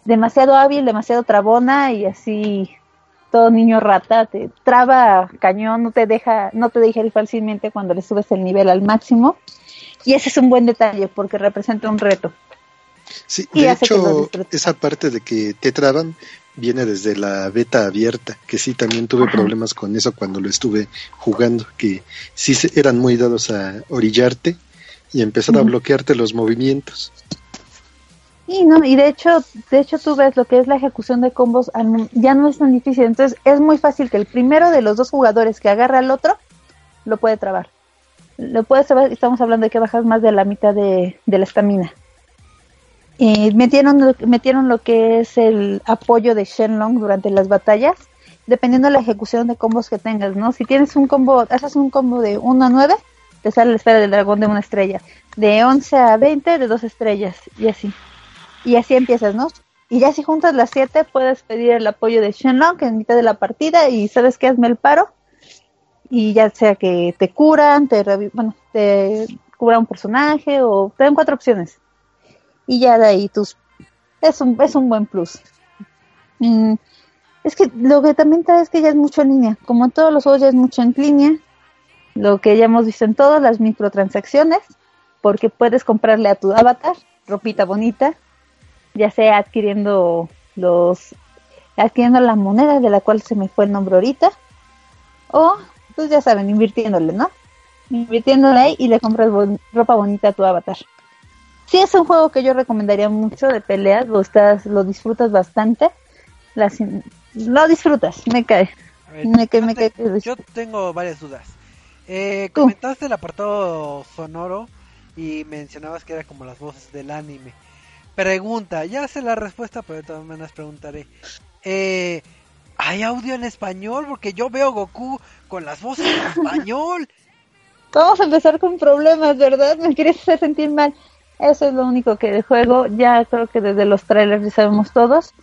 demasiado hábil, demasiado trabona y así todo niño rata te traba cañón, no te deja, no te deja ir fácilmente cuando le subes el nivel al máximo. Y ese es un buen detalle porque representa un reto. Sí, Y de hecho, esa parte de que te traban viene desde la beta abierta, que sí también tuve Ajá. problemas con eso cuando lo estuve jugando, que sí eran muy dados a orillarte y empezar a bloquearte los movimientos. Y no, y de hecho, de hecho tú ves lo que es la ejecución de combos ya no es tan difícil, entonces es muy fácil que el primero de los dos jugadores que agarra al otro lo puede trabar. Lo puede trabar, estamos hablando de que bajas más de la mitad de, la estamina. Eh, metieron, metieron lo que es el apoyo de Shenlong durante las batallas, dependiendo de la ejecución de combos que tengas, ¿no? Si tienes un combo, haces un combo de 1 a 9, te sale la esfera del dragón de una estrella. De 11 a 20, de dos estrellas, y así. Y así empiezas, ¿no? Y ya si juntas las 7, puedes pedir el apoyo de Shenlong en mitad de la partida y sabes que hazme el paro. Y ya sea que te curan, te, bueno, te cura un personaje o te dan cuatro opciones. Y ya de ahí tus... Es un, es un buen plus. Mm, es que lo que también trae es que ya es mucho en línea. Como en todos los juegos ya es mucho en línea. Lo que ya hemos visto en todas las microtransacciones. Porque puedes comprarle a tu avatar ropita bonita. Ya sea adquiriendo los... Adquiriendo la moneda de la cual se me fue el nombre ahorita. O, pues ya saben, invirtiéndole, ¿no? Invirtiéndole ahí y le compras bon- ropa bonita a tu avatar. Sí es un juego que yo recomendaría mucho de peleas, lo estás, lo disfrutas bastante. Las, lo disfrutas, me cae. Ver, Me cae, yo, me te- cae yo tengo varias dudas. Eh, comentaste el apartado sonoro y mencionabas que era como las voces del anime. Pregunta, ya sé la respuesta, pero de todas maneras preguntaré. Eh, ¿Hay audio en español? Porque yo veo Goku con las voces en español. Vamos a empezar con problemas, ¿verdad? Me quieres hacer sentir mal. Eso es lo único que del juego, ya creo que desde los trailers ya sabemos todos.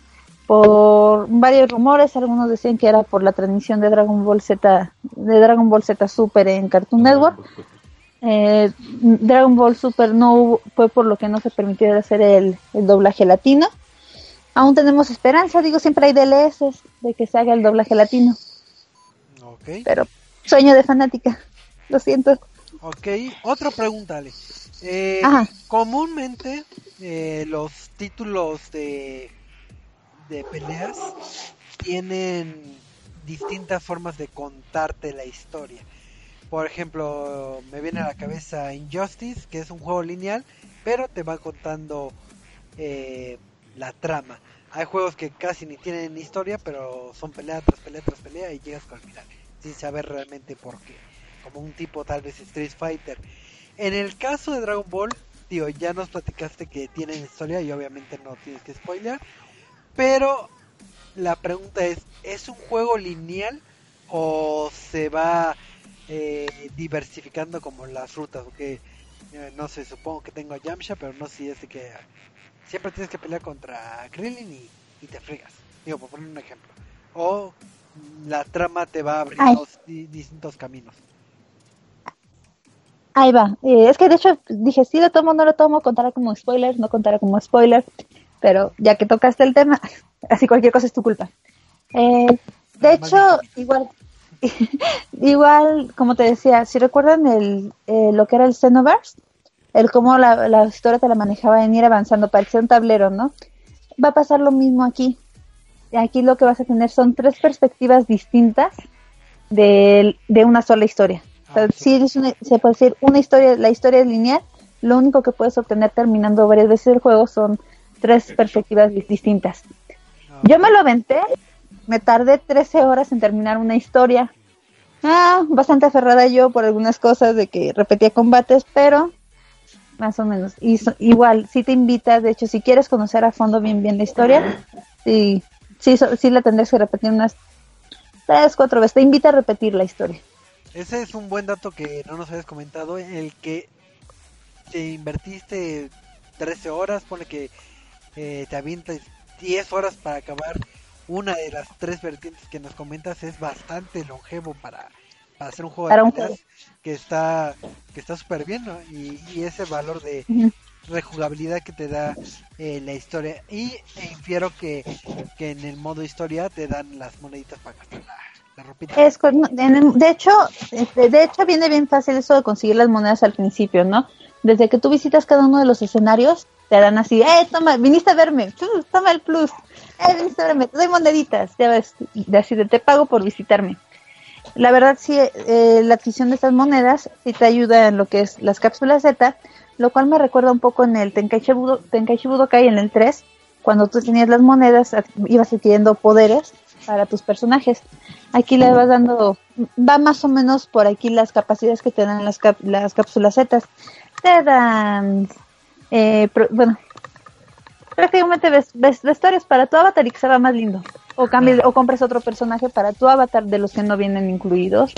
Por varios rumores, algunos decían que era por la transmisión de Dragon Ball Z, de Dragon Ball Z Super en Cartoon Network. Eh, Dragon Ball Super no hubo- fue por lo que no se permitió hacer el, el doblaje latino. Aún tenemos esperanza, digo, siempre hay DLS de que se haga el doblaje latino, Ok, pero sueño de fanática, lo siento. ok. Otra pregunta, Ale. Eh, Ajá. comúnmente eh, los títulos de, de peleas tienen distintas formas de contarte la historia. Por ejemplo, me viene a la cabeza Injustice, que es un juego lineal, pero te va contando eh, la trama. Hay juegos que casi ni tienen historia, pero son pelea tras pelea tras pelea y llegas con el final, sin saber realmente por qué. Como un tipo tal vez Street Fighter. En el caso de Dragon Ball, tío, ya nos platicaste que tienen historia y obviamente no tienes que spoiler. Pero la pregunta es, ¿es un juego lineal o se va eh, diversificando como las rutas? Porque eh, no sé, supongo que tengo a Yamcha, pero no sé si es de que siempre tienes que pelear contra Krillin y, y te fregas. Digo, por poner un ejemplo. O la trama te va abriendo di- distintos caminos. Ahí va. Eh, es que de hecho dije, sí lo tomo, no lo tomo, contará como spoiler, no contará como spoiler, pero ya que tocaste el tema, así cualquier cosa es tu culpa. Eh, de hecho, igual, igual, como te decía, si recuerdan el, eh, lo que era el Xenoverse, el cómo la, la historia te la manejaba en ir avanzando, parecía un tablero, ¿no? Va a pasar lo mismo aquí. Aquí lo que vas a tener son tres perspectivas distintas de, de una sola historia. O sea, sí es una- se puede decir una historia, la historia es lineal, lo único que puedes obtener terminando varias veces el juego son tres perspectivas dis- distintas. Ah, Yo me lo aventé, me tardé 13 horas en terminar una historia. Ah, bastante aferrada yo por algunas cosas de que repetía combates, pero más o menos. Y igual, si te invita, de hecho, si quieres conocer a fondo bien bien la historia, sí, sí, so- sí la tendrás que repetir unas tres, cuatro veces. Te invita a repetir la historia. Ese es un buen dato que no nos habías comentado, en el que te invertiste 13 horas, pone que eh, te avientas 10 horas para acabar una de las tres vertientes que nos comentas, es bastante longevo para, para hacer un juego Para de un peleas que está que está súper bien, ¿no? Y, y ese valor de rejugabilidad que te da eh, la historia. Y e infiero que, que en el modo historia te dan las moneditas para gastar la, la ropita. Es, de hecho, de, de hecho viene bien fácil eso de conseguir las monedas al principio, ¿no? Desde que tú visitas cada uno de los escenarios, te dan así, eh, toma, viniste a verme, toma el plus, eh, viniste a verme, te doy moneditas, ya ves, de así de te pago por visitarme. La verdad sí, eh, la adquisición de estas monedas sí te ayuda en lo que es las cápsulas Z, lo cual me recuerda un poco en el Tenkaichi, Tenkaichi Budokai en el 3, cuando tú tenías las monedas, ibas adquiriendo poderes para tus personajes. Aquí le vas dando, va más o menos por aquí las capacidades que te dan las, cap- las cápsulas Z. Te dan, eh, pro- bueno, prácticamente ves, ves vestuarios para tu avatar y que se va más lindo. O, cambies, o compras otro personaje para tu avatar de los que no vienen incluidos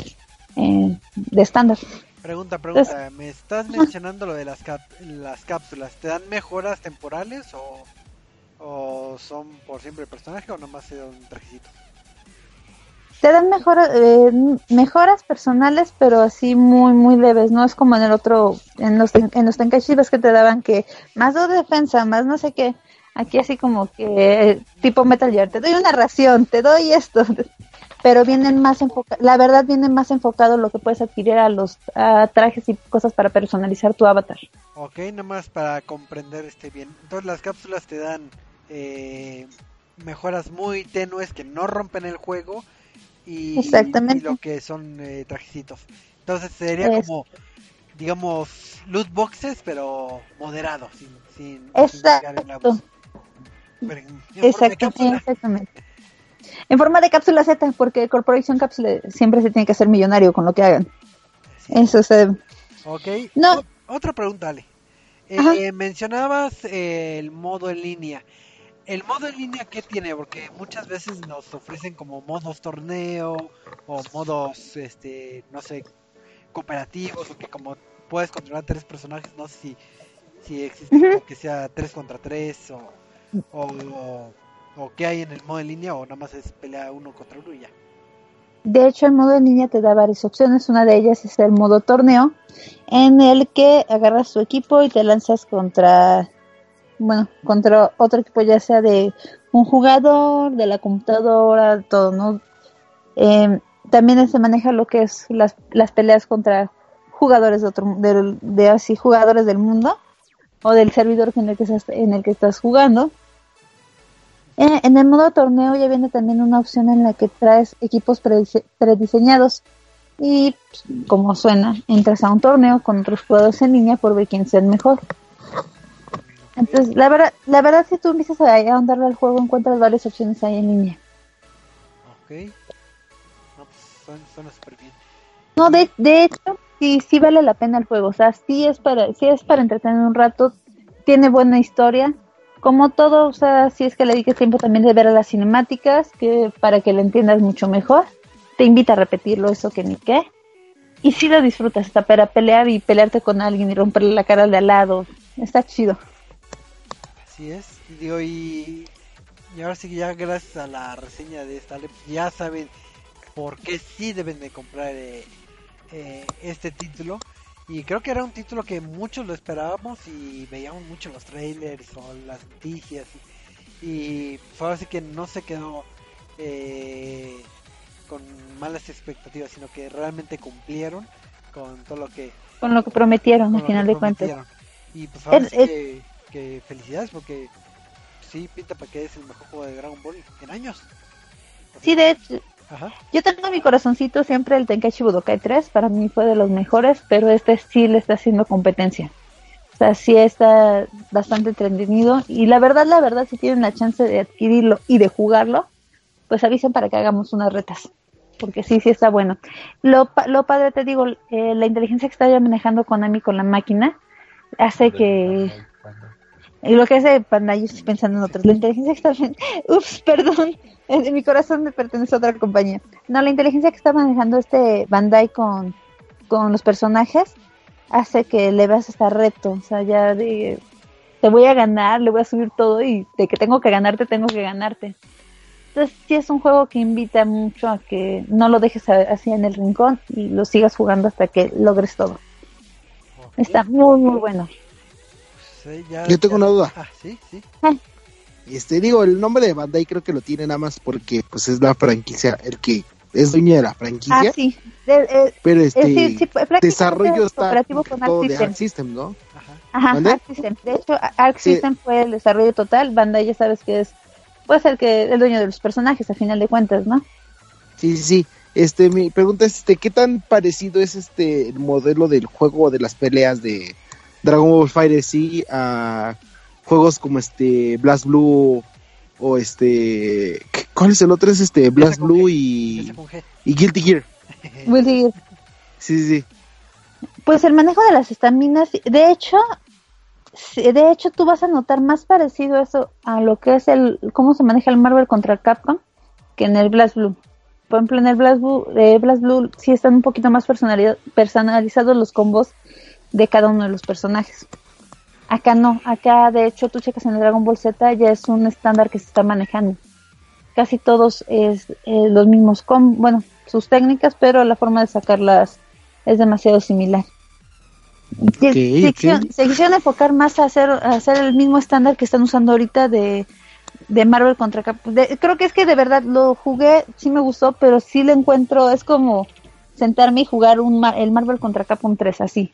eh, de estándar. Pregunta, pregunta, me estás mencionando lo de las, cap- las cápsulas, ¿te dan mejoras temporales o, o son por siempre el personaje o nomás se da un trajecito? Te dan mejora- eh, mejoras personales, pero así muy, muy leves. No es como en el otro, en los, en los Tenkaichi ves que te daban que más dos de defensa, más no sé qué. Aquí así como que tipo Metal Gear, te doy una ración, te doy esto. Pero vienen más enfocados, la verdad viene más enfocado lo que puedes adquirir a los a trajes y cosas para personalizar tu avatar. Ok, nada más para comprender este bien. Entonces las cápsulas te dan eh, mejoras muy tenues que no rompen el juego y, Exactamente. y lo que son eh, trajecitos. Entonces sería Es- como, digamos, loot boxes, pero moderados, sin, sin, Exacto. abuso. Pero en- en exactamente. En forma de cápsula Z, porque Corporation Cápsula siempre se tiene que hacer millonario con lo que hagan. Eso se... Ok. No. O- otra pregunta, Ale. Eh, mencionabas eh, el modo en línea. ¿El modo en línea qué tiene? Porque muchas veces nos ofrecen como modos torneo o modos, este, no sé, cooperativos o que como puedes controlar tres personajes, no sé si, si existe que sea tres contra tres o, o, o, o qué hay en el modo en línea o nada más es pelea uno contra uno y ya. De hecho, el modo en línea te da varias opciones. Una de ellas es el modo torneo, en el que agarras tu equipo y te lanzas contra, bueno, contra otro equipo, ya sea de un jugador, de la computadora, todo, ¿no? Eh, también se maneja lo que es las, las peleas contra jugadores de otro, del- de, así jugadores del mundo o del servidor en el que estás, en el que estás jugando. Eh, en el modo torneo ya viene también una opción en la que traes equipos predise- prediseñados y pues, como suena, entras a un torneo con otros jugadores en línea por ver quién sea el mejor. Entonces, la verdad, la verdad si tú empiezas a ahondarle al juego encuentras varias opciones ahí en línea. Ok. No, pues suena, suena súper bien. No, de, de hecho, sí, sí vale la pena el juego. O sea, sí es para, sí es para entretener un rato, tiene buena historia. Como todo, o sea, si es que le dediques tiempo también de ver a las cinemáticas, que para que lo entiendas mucho mejor. Te invita a repetirlo, eso que ni qué. Y sí lo disfrutas, hasta para pelear y pelearte con alguien y romperle la cara al de al lado. Está chido. Así es. Y digo, y, y ahora sí que ya gracias a la reseña de pues ya saben por qué sí deben de comprar eh, eh, este título. Y creo que era un título que muchos lo esperábamos y veíamos mucho los trailers o las noticias. Y, y pues ahora sí que no se quedó eh, con malas expectativas, sino que realmente cumplieron con todo lo que Con lo que prometieron, al final que de cuentas. Y pues ahora Es- sí es- que, felicidades porque sí pinta para que es el mejor juego de Dragon Ball en años. Sí, de hecho, Ajá. Yo tengo en mi corazoncito siempre el Tenkaichi Budokai 3, para mí fue de los mejores, pero este sí le está haciendo competencia. O sea, sí está bastante entretenido y la verdad, la verdad, si tienen la chance de adquirirlo y de jugarlo, pues avisen para que hagamos unas retas, porque sí, sí está bueno. Lo, pa- lo padre, te digo, eh, la inteligencia que está ya manejando Konami con la máquina hace que... lo que hace Panda, yo estoy pensando en otros. La inteligencia que está... Ups, perdón. En mi corazón me pertenece a otra compañía. No, la inteligencia que está manejando este Bandai con, con los personajes hace que le veas hasta reto. O sea, ya de... Te voy a ganar, le voy a subir todo y de que tengo que ganarte, tengo que ganarte. Entonces sí es un juego que invita mucho a que no lo dejes así en el rincón y lo sigas jugando hasta que logres todo. Está muy, muy bueno. Ya- Yo tengo ya- una duda. Ah, sí, sí. Este, digo, el nombre de Bandai creo que lo tiene nada más porque pues es la franquicia, el que es dueño de la Ah, franquicia, sí. De- eh, pero eh, este sí, sí, desarrollo es está con todo Arc de. Arc System, ¿no? Ajá. Ajá, System. De hecho, Arc Sí. System fue el desarrollo total. Bandai ya sabes que es, puede ser que el dueño de los personajes a final de cuentas, ¿no? Sí, sí, sí. Este, mi pregunta es, este, ¿qué tan parecido es este el modelo del juego de las peleas de Dragon Ball Fighter sí a juegos como este Blast Blue o este ¿qué- ¿cuál es el otro? Es este Blast Blue y, y Guilty Gear. Gear. Sí, sí, sí. Pues el manejo de las estaminas, de hecho, de hecho tú vas a notar más parecido eso a lo que es el cómo se maneja el Marvel contra Capcom que en el Blast Blue. Por ejemplo, en el Blast Blue, eh, Blast Blue sí están un poquito más personali- personalizados los combos de cada uno de los personajes. Acá no, acá de hecho tú checas en el Dragon Ball Z ya es un estándar que se está manejando. Casi todos es eh, los mismos com bueno, sus técnicas, pero la forma de sacarlas es demasiado similar. Se- Ok, se, quisieron, se quisieron enfocar más a hacer, a hacer el mismo estándar que están usando ahorita de, de Marvel contra. De- creo que es que de verdad lo jugué, sí me gustó, pero sí lo encuentro, es como sentarme y jugar un el Marvel contra Capcom 3 así.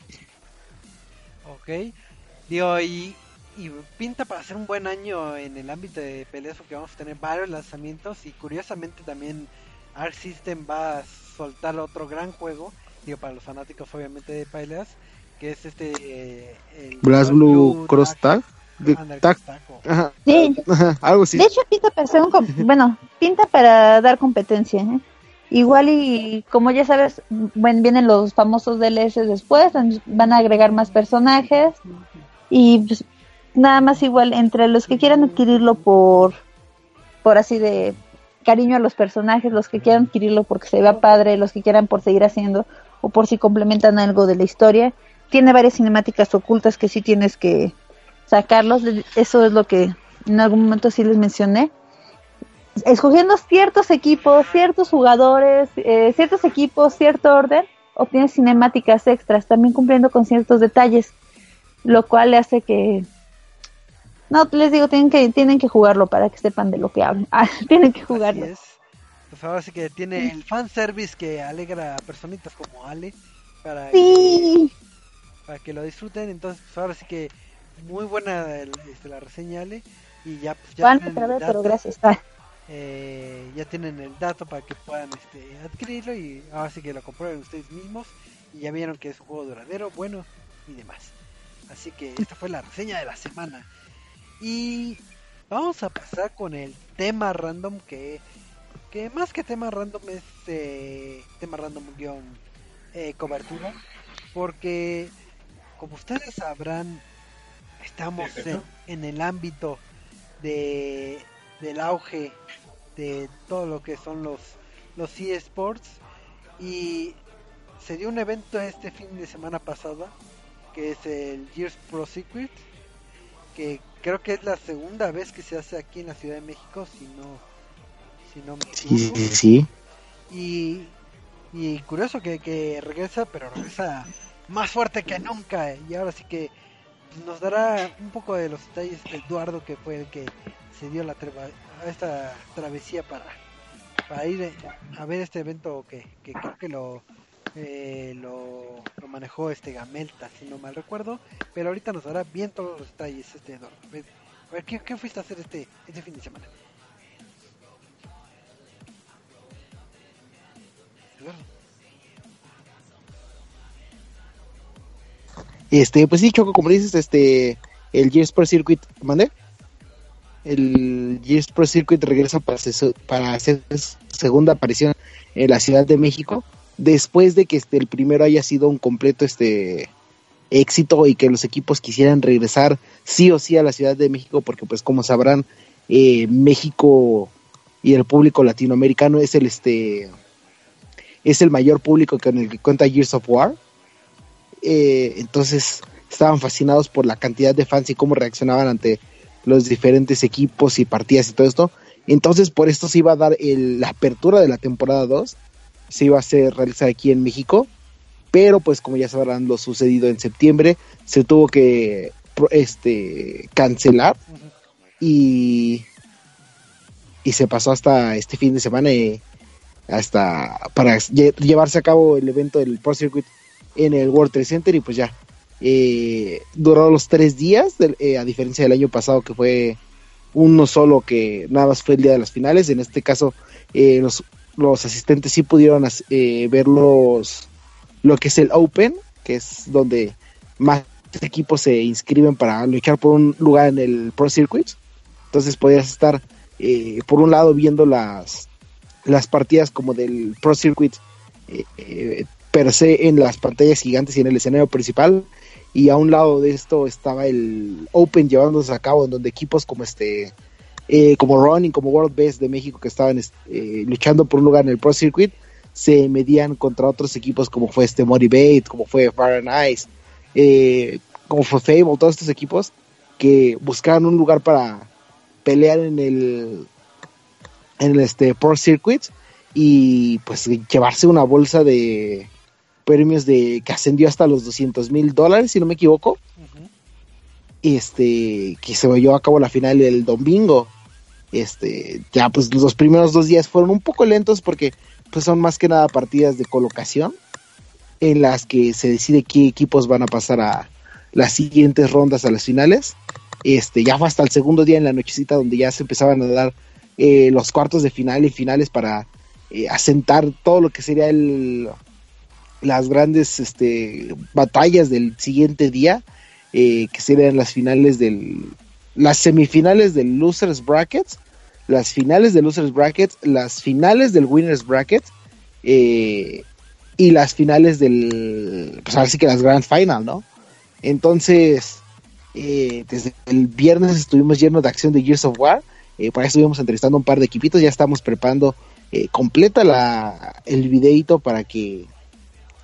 Digo, y, y pinta para ser un buen año en el ámbito de peleas porque vamos a tener varios lanzamientos y curiosamente también Arc System va a soltar otro gran juego, digo para los fanáticos obviamente de peleas, que es este... eh, el Blast Blue Cross Tag. de- Ándale, tag. Ajá, Sí, ajá, algo así. De hecho, pinta para ser un com- bueno, pinta para dar competencia. ¿eh? Igual y como ya sabes, bueno, vienen los famosos DLS después, van- van a agregar más personajes y pues, nada más igual entre los que quieran adquirirlo por, por así de cariño a los personajes, los que quieran adquirirlo porque se vea padre, los que quieran por seguir haciendo o por si complementan algo de la historia. Tiene varias cinemáticas ocultas que sí tienes que sacarlos. Eso es lo que en algún momento sí les mencioné. Escogiendo ciertos equipos, ciertos jugadores, eh, ciertos equipos, cierto orden, obtienes cinemáticas extras, también cumpliendo con ciertos detalles, lo cual le hace que no les digo tienen que tienen que jugarlo para que sepan de lo que hablan. Ah, tienen que Así jugarlo. es. Pues ahora sí que tiene el fanservice que alegra a personitas como Ale para, Sí, que, para que lo disfruten. Entonces, pues ahora sí que muy buena este, la reseña Ale. Y ya, pues, ya van el vez, pero gracias. Ah, eh, ya tienen el dato para que puedan este, adquirirlo y ahora sí que lo comprueben ustedes mismos. Y ya vieron que es un juego duradero, bueno y demás. Así que esta fue la reseña de la semana. Y vamos a pasar con el tema random que, que más que tema random es eh, tema random guion eh, cobertura. Porque como ustedes sabrán, estamos en, en el ámbito de, del auge de todo lo que son los, los eSports. Y se dio un evento este fin de semana pasada que es el Gears Pro Circuit que creo que es la segunda vez que se hace aquí en la Ciudad de México si no si no me Sí, equivoco. sí, sí. y, y curioso que, que regresa pero regresa más fuerte que nunca y ahora sí que nos dará un poco de los detalles de Eduardo que fue el que se dio la esta travesía para para ir eh, a ver este evento que, creo que lo eh, lo, lo manejó este Gamelta, si no mal recuerdo, pero ahorita nos dará bien todos los detalles este Eduardo. A ver, a ver, ¿qué, qué fuiste a hacer este, este fin de semana? Eduardo. Este, pues sí, Choco, como dices, este, el Gears Pro Circuit, ¿mande? El Gears Pro Circuit regresa para, para hacer segunda aparición en la Ciudad de México, después de que este, el primero haya sido un completo este éxito y que los equipos quisieran regresar sí o sí a la Ciudad de México, porque pues como sabrán, eh, México y el público latinoamericano es el este es el mayor público con el que cuenta Gears of War. Eh, entonces estaban fascinados por la cantidad de fans y cómo reaccionaban ante los diferentes equipos y partidas y todo esto. Entonces por esto se iba a dar la apertura de la temporada 2, se iba a hacer realizar aquí en México, pero pues como ya sabrán lo sucedido en septiembre, se tuvo que este cancelar y y se pasó hasta este fin de semana eh, hasta para lle- llevarse a cabo el evento del Pro Circuit en el World Trade Center y pues ya eh, duró los tres días eh, a diferencia del año pasado que fue uno solo que nada más fue el día de las finales. En este caso eh, los, los asistentes sí pudieron eh, ver los lo que es el Open que es donde más equipos se inscriben para luchar por un lugar en el Pro Circuit. Entonces podías estar eh, por un lado viendo las las partidas como del Pro Circuit per se en las pantallas gigantes y en el escenario principal y a un lado de esto estaba el Open llevándose a cabo en donde equipos como este eh, como Running como World Best de México que estaban este, luchando por un lugar en el Pro Circuit se medían contra otros equipos como fue este Motivate como fue Fire and Ice eh, como fue Fable todos estos equipos que buscaban un lugar para pelear en el en este Pro Circuit y pues llevarse una bolsa de premios de que ascendió hasta los 200 mil dólares si no me equivoco. Ujú. este que se llevó a cabo la final el domingo. Este ya pues los primeros dos días fueron un poco lentos porque pues son más que nada partidas de colocación en las que se decide qué equipos van a pasar a las siguientes rondas a las finales. Este ya fue hasta el segundo día en la nochecita donde ya se empezaban a dar eh, los cuartos de final y finales para eh, asentar todo lo que sería el las grandes este, batallas del siguiente día eh, que serían las finales del las semifinales del losers brackets las finales del losers brackets las finales del winners bracket eh, y las finales del pues ahora sí que las grand final no entonces eh, desde el viernes estuvimos llenos de acción de Gears of War por ahí estuvimos entrevistando un par de equipitos ya estamos preparando completa la el videito para que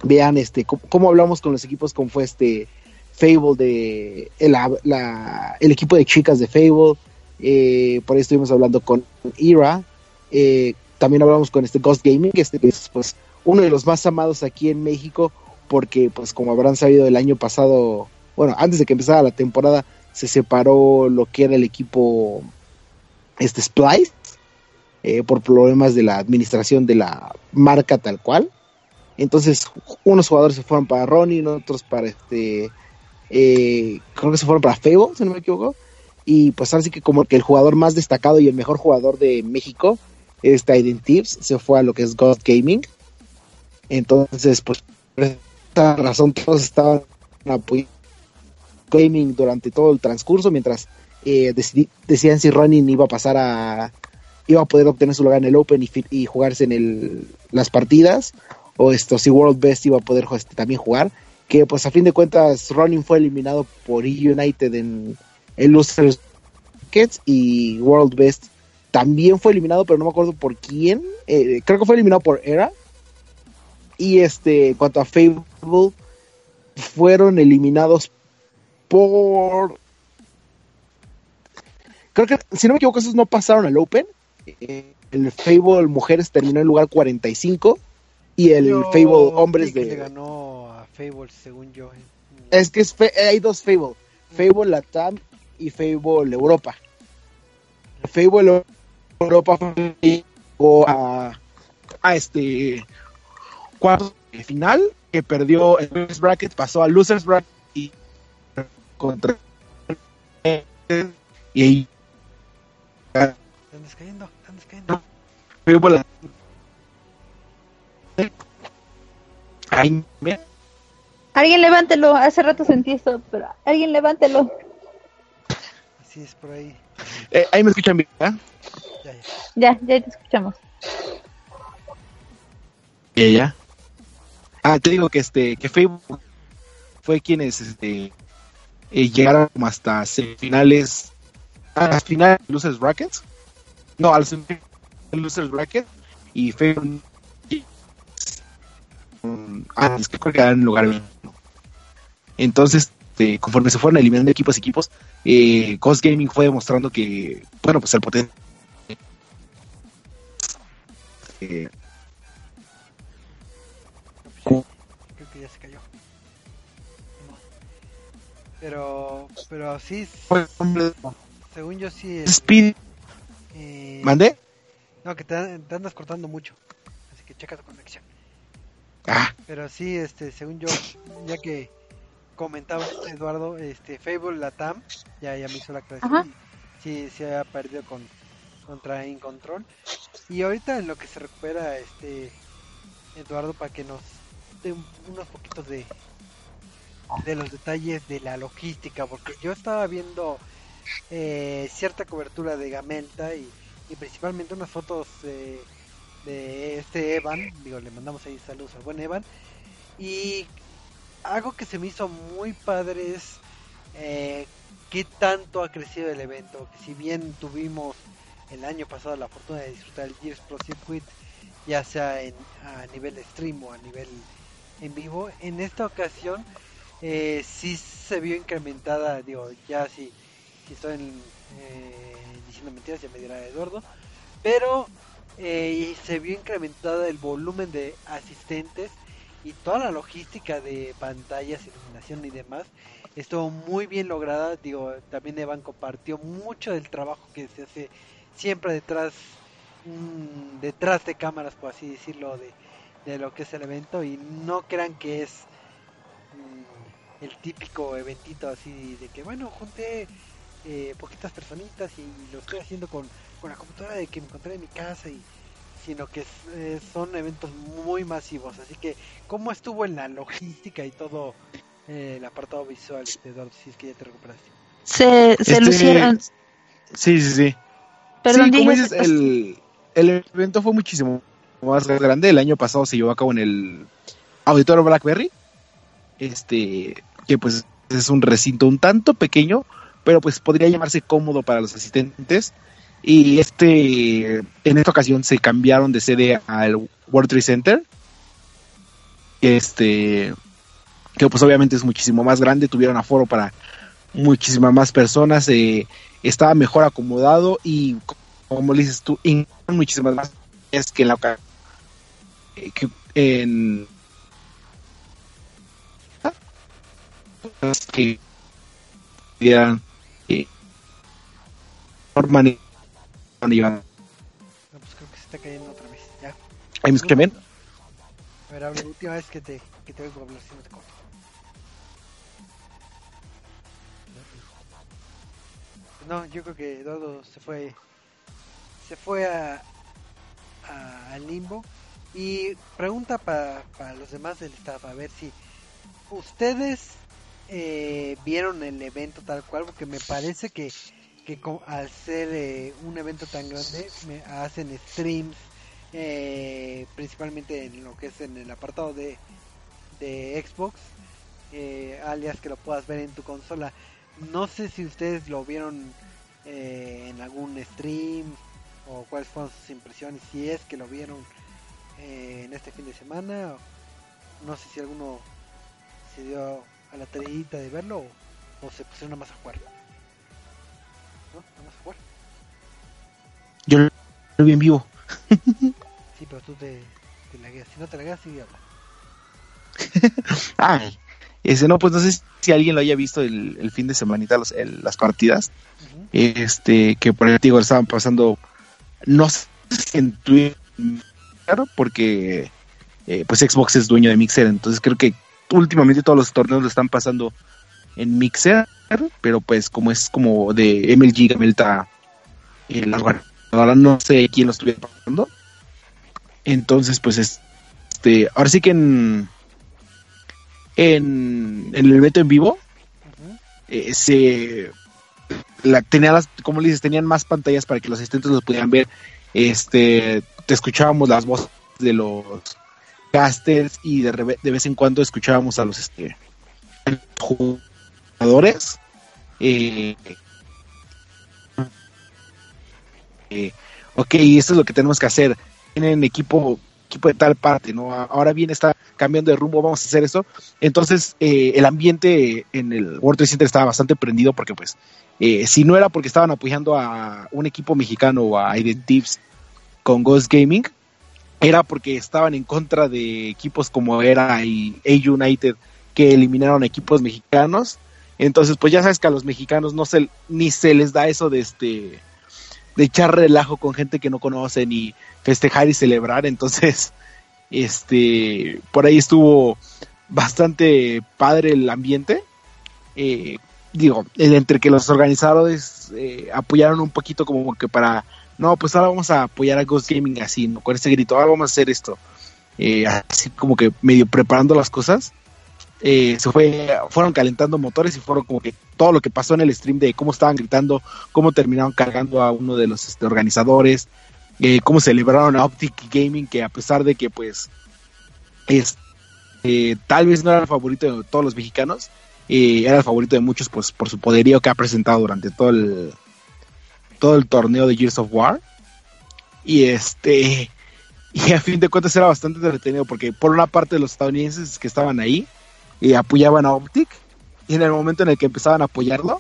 vean este cómo, hablamos con los equipos como fue este Fable de el, equipo de chicas de Fable eh, por ahí estuvimos hablando con Ira eh, también hablamos con este Ghost Gaming que este es pues uno de los más amados aquí en México porque pues como habrán sabido el año pasado bueno antes de que empezara la temporada se separó lo que era el equipo este Splice eh, por problemas de la administración de la marca tal cual entonces unos jugadores se fueron para Ronin otros para este eh, creo que se fueron para Fable si no me equivoco. Y pues así que como que el jugador más destacado y el mejor jugador de México es Tiden Tips se fue a lo que es God Gaming. Entonces pues por esta razón todos estaban apoyando Gaming durante todo el transcurso mientras eh, decidi- decían si Ronin iba a pasar a iba a poder obtener su lugar en el Open y, y jugarse en el, las partidas o esto si World Best iba a poder este, también jugar que pues a fin de cuentas Ronin fue eliminado por E United en el Losers Brackets y World Best también fue eliminado pero no me acuerdo por quién eh, creo que fue eliminado por Era. Y este en cuanto a Fable fueron eliminados por creo que si no me equivoco esos no pasaron al Open. Eh, el Fable mujeres terminó en lugar 45 y el Yo Fable hombres que le de ganó a Fable, según yo. eh. es que es fe- hay dos Fable Fable Latam y Fable Europa Fable Europa fue- llegó a, a este cuarto de final que perdió el Losers Bracket pasó al Losers Bracket y contra y ahí Están descayendo, están descayendo. Fable Mira, Alguien levántelo. Hace rato sentí esto, pero alguien levántelo. Así es por ahí. eh, ahí me escuchan bien, ¿verdad? Ya, ya. Ya, ya te escuchamos. Ya, ya. Ah, te digo que este, que Facebook fue quienes este eh, llegaron como hasta semifinales, a las finales de Losers Brackets. No, a las semifinales de Losers Bracket y Facebook mm, ah, creo que en lugar. Entonces, este, conforme se fueron eliminando equipos equipos, eh, Ghost Gaming fue demostrando que, bueno, pues el potencial eh, Creo que ya se cayó. Pero, pero sí, según yo sí. el- Speed, eh, ¿mandé? No, que te, te andas cortando mucho. Así que checa tu conexión. Ah, Pero sí, este, según yo, ya que comentaba Eduardo, este, Fable Latam, ya, ya me hizo la aclaración. Sí, se ha perdido con, contra Incontrol. Y ahorita en lo que se recupera, este, Eduardo, para que nos dé un- unos poquitos de, de los detalles de la logística, porque yo estaba viendo eh, cierta cobertura de Gamelta y, y principalmente unas fotos eh, de este Evan, digo, le mandamos ahí saludos al buen Evan, y algo que se me hizo muy padre es eh, qué tanto ha crecido el evento, que si bien tuvimos el año pasado la fortuna de disfrutar el Gears Pro Circuit, ya sea en, a nivel stream o a nivel en vivo, en esta ocasión eh, sí se vio incrementada, digo, ya si, estoy eh, diciendo mentiras ya me dirá Eduardo, pero eh, y se vio incrementada el volumen de asistentes y toda la logística de pantallas, iluminación y demás estuvo muy bien lograda. Digo, también Evan compartió mucho del trabajo que se hace siempre detrás, mm, detrás de cámaras, por así decirlo, de, de lo que es el evento y no crean que es mm, el típico eventito así de que bueno junté eh, poquitas personitas y lo estoy haciendo con, con la computadora de que me encontré en mi casa y sino que eh, son eventos muy masivos así que cómo estuvo en la logística y todo eh, el apartado visual Eduardo si es que ya te recuperaste Se, se Este, lucieron. sí, sí, sí. Perdón, sí, como dices, el, el evento fue muchísimo más grande. El año pasado se llevó a cabo en el Auditorio Blackberry. Este, que pues es un recinto un tanto pequeño, pero pues podría llamarse cómodo para los asistentes. Y este, en esta ocasión se cambiaron de sede al World Trade Center. Este, que pues obviamente es muchísimo más grande, tuvieron aforo para muchísimas más personas, eh, estaba mejor acomodado y como le dices tú, muchísimas más es que en la oca- eh, que en que eh, normal- iban- no, pues creo que se está cayendo otra vez ya. ¿Ahí me escuchan bien? a ver habla, última vez que te que te oigo hablar si no te corto. No yo creo que Eduardo se fue se fue a, a- al limbo. Y pregunta para los demás del staff a ver si ustedes eh, vieron el evento tal cual porque me parece que, que al ser eh, un evento tan grande me hacen streams eh, principalmente en lo que es en el apartado de, de Xbox eh, alias que lo puedas ver en tu consola. No sé si ustedes lo vieron en algún stream o cuáles fueron sus impresiones si es que lo vieron en este fin de semana no sé si alguno se dio a la tareita de verlo o, o se pusieron más a jugar ¿no? nada más a jugar Yo lo vi en vivo. sí pero tú te, te lagueas si no te lagueas sí habla Ay, ese no, pues no sé si alguien lo haya visto el, el fin de semanita, los- el- las partidas. Este que por ahí digo estaban pasando no sé si en Twitter porque eh, pues Xbox es dueño de Mixer entonces creo que últimamente todos los torneos lo están pasando en Mixer pero pues como es como de MLG Gamelta eh, la organizadora, no sé quién lo estuviera pasando entonces pues este ahora sí que en en, en el evento en vivo, eh, se la, tenía las, como le dices, tenían más pantallas para que los asistentes los pudieran ver. Este, te escuchábamos las voces de los casters y de, de vez en cuando escuchábamos a los este, jugadores. Eh, eh, ok, esto es lo que tenemos que hacer. Tienen equipo, equipo de tal parte, ¿no? Ahora bien está cambiando de rumbo, vamos a hacer eso. Entonces, eh, el ambiente en el World Trade Center estaba bastante prendido porque, pues, eh, si no era porque estaban apoyando a un equipo mexicano o a Identives con Ghost Gaming, era porque estaban en contra de equipos como era y A United que eliminaron equipos mexicanos. Entonces, pues ya sabes que a los mexicanos no se ni se les da eso de este de echar relajo con gente que no conocen y festejar y celebrar. Entonces, este por ahí estuvo bastante padre el ambiente. Eh, digo, entre que los organizadores eh, apoyaron un poquito como que para, no, pues ahora vamos a apoyar a Ghost Gaming así, ¿no? con ese grito, ahora vamos a hacer esto. Eh, así como que medio preparando las cosas. Eh, se fue, fueron calentando motores y fueron como que todo lo que pasó en el stream de cómo estaban gritando, cómo terminaron cargando a uno de los este, organizadores, eh, cómo celebraron a Optic Gaming, que a pesar de que pues es, eh, tal vez no era el favorito de todos los mexicanos, eh, era el favorito de muchos pues por su poderío que ha presentado durante todo el todo el torneo de Gears of War. Y este y a fin de cuentas era bastante entretenido porque por una parte los estadounidenses que estaban ahí eh, apoyaban a Optic. Y en el momento en el que empezaban a apoyarlo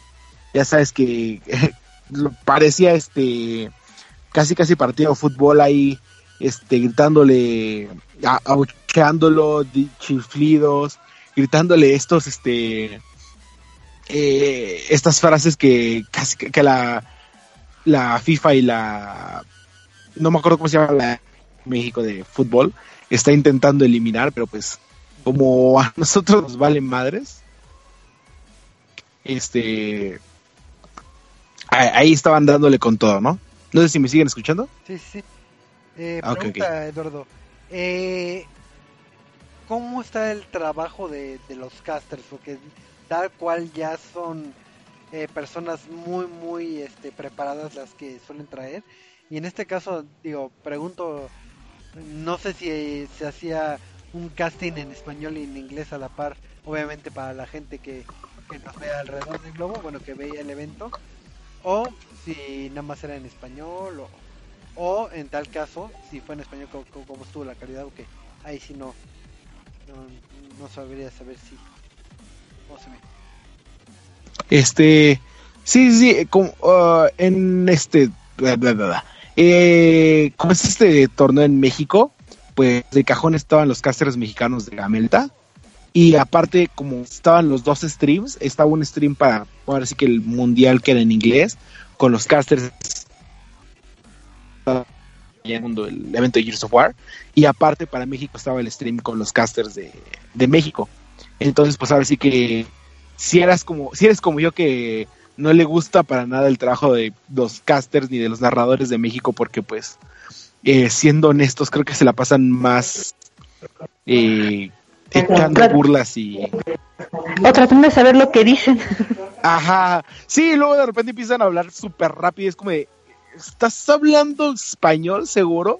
ya sabes que parecía este casi casi partido de fútbol ahí este gritándole a- abucheándolo di- chiflidos gritándole estos este eh, estas frases que casi que la la FIFA y la no me acuerdo cómo se llama la México de fútbol está intentando eliminar pero pues como a nosotros nos valen madres este ahí estaban dándole con todo no no sé si me siguen escuchando Sí, sí. Eh, Ah, pregunta, Eduardo. Eh, ¿Cómo está el trabajo de, de los casters? Porque tal cual ya son eh, personas muy, muy este, preparadas las que suelen traer. Y en este caso, digo, pregunto, no sé si se hacía un casting en español y en inglés a la par, obviamente para la gente que, que nos vea alrededor del globo, bueno, que veía el evento, o si nada más era en español, o, o en tal caso, si fue en español, ¿cómo, cómo- cómo estuvo la calidad? O que ahí sí no, no, sabría saber si. ¿Cómo se ve? Este, sí, sí, sí, como, ah, en este, bla, bla, bla. Eh, como es este torneo en México, pues de cajón estaban los casters mexicanos de Gamelta. Y aparte, como estaban los dos streams, estaba un stream para, ahora sí que el mundial que era en inglés, con los casters el evento de Gears of War. Y aparte, para México estaba el stream con los casters de, de México. Entonces, pues ahora sí que si eras como, si eres como yo que no le gusta para nada el trabajo de los casters ni de los narradores de México, porque pues, eh, siendo honestos, creo que se la pasan más eh, echando burlas y O tratando de saber lo que dicen. Ajá, sí, luego de repente empiezan a hablar súper rápido, es como de, ¿estás hablando español seguro?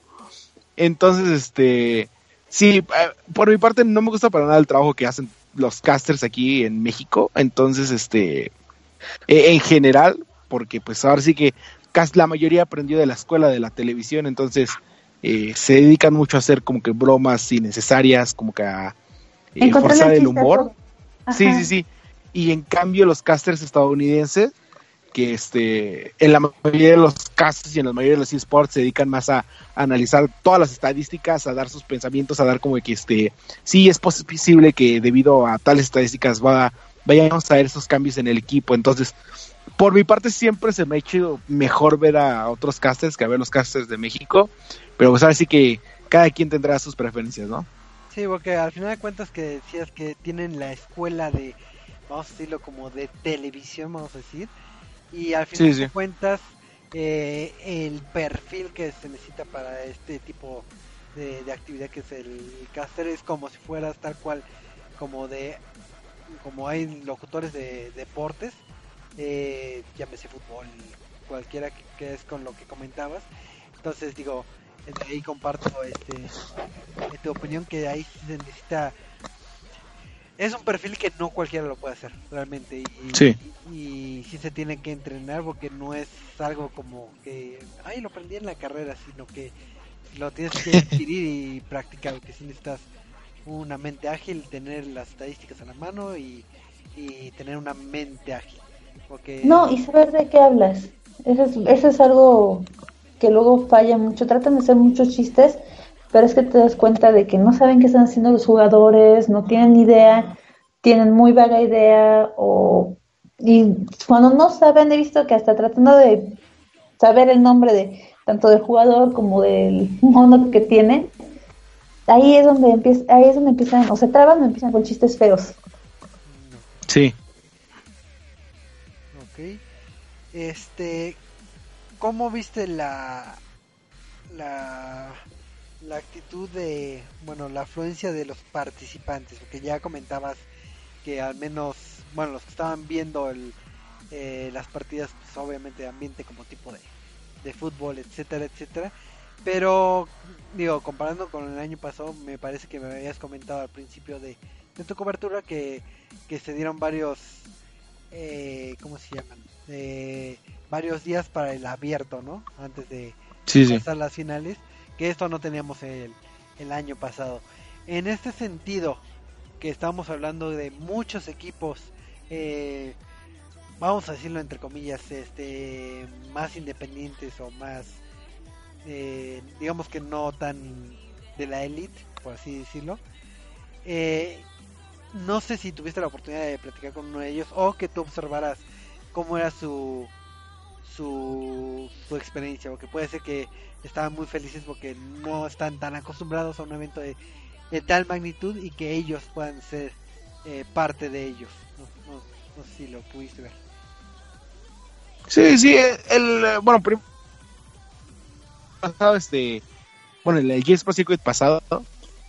Entonces, este, sí, eh, por mi parte no me gusta para nada el trabajo que hacen los casters aquí en México, entonces, este, eh, en general, porque pues ahora sí que casi la mayoría aprendió de la escuela de la televisión, entonces eh, se dedican mucho a hacer como que bromas innecesarias, como que a eh, forzar el humor. Sí, sí, sí. Y en cambio los casters estadounidenses, que este, en la mayoría de los casos y en la mayoría de los esports se dedican más a, a analizar todas las estadísticas, a dar sus pensamientos, a dar como que este, sí es posible que debido a tales estadísticas va, vayamos a ver esos cambios en el equipo. Entonces, por mi parte siempre se me ha hecho mejor ver a otros casters que a ver los casters de México, pero pues ahora sí que cada quien tendrá sus preferencias, ¿no? Sí, porque al final de cuentas que decías que tienen la escuela de, vamos a decirlo como de televisión, vamos a decir, y al final Sí, de cuentas eh, el perfil que se necesita para este tipo de, de actividad que es el caster es como si fueras tal cual como de como hay locutores de deportes eh, llámese fútbol cualquiera que, que es con lo que comentabas entonces digo de ahí comparto este eh, tu opinión que ahí se necesita es un perfil que no cualquiera lo puede hacer realmente y, Sí. y, sí se tiene que entrenar porque no es algo como que ay lo aprendí en la carrera sino que lo tienes que adquirir y practicar que si necesitas una mente ágil tener las estadísticas a la mano y, y tener una mente ágil No, y saber de qué hablas. Eso es, eso es algo que luego falla mucho. Tratan de hacer muchos chistes, pero es que te das cuenta de que no saben qué están haciendo los jugadores, no tienen idea, tienen muy vaga idea, o y cuando no saben, he visto que hasta tratando de saber el nombre de tanto del jugador como del mono que tiene, ahí es donde empieza, ahí es donde empiezan, o se traban o empiezan con chistes feos. Este, ¿cómo viste la, la, la actitud de, bueno, la afluencia de los participantes? Porque ya comentabas que al menos, bueno, los que estaban viendo el, eh, las partidas, pues obviamente de ambiente como tipo de, de fútbol, etcétera, etcétera. Pero, digo, comparando con el año pasado, me parece que me habías comentado al principio de, de tu cobertura que, que se dieron varios eh, ¿cómo se llaman? Eh, varios días para el abierto, ¿no? Antes de Sí, sí. pasar las finales, que esto no teníamos el, el año pasado. En este sentido, que estamos hablando de muchos equipos, eh, vamos a decirlo entre comillas, este, más independientes o más, eh, digamos que no tan de la elite, por así decirlo. Eh, no sé si tuviste la oportunidad de platicar con uno de ellos o que tú observaras cómo era su su, experiencia, porque puede ser que estaban muy felices porque no están tan acostumbrados a un evento de, tal magnitud y que ellos puedan ser eh, parte de ellos. No, sé si lo pudiste ver. Sí, sí, el, eh, bueno, pasado, este, bueno, el, J-Sport Circuit pasado,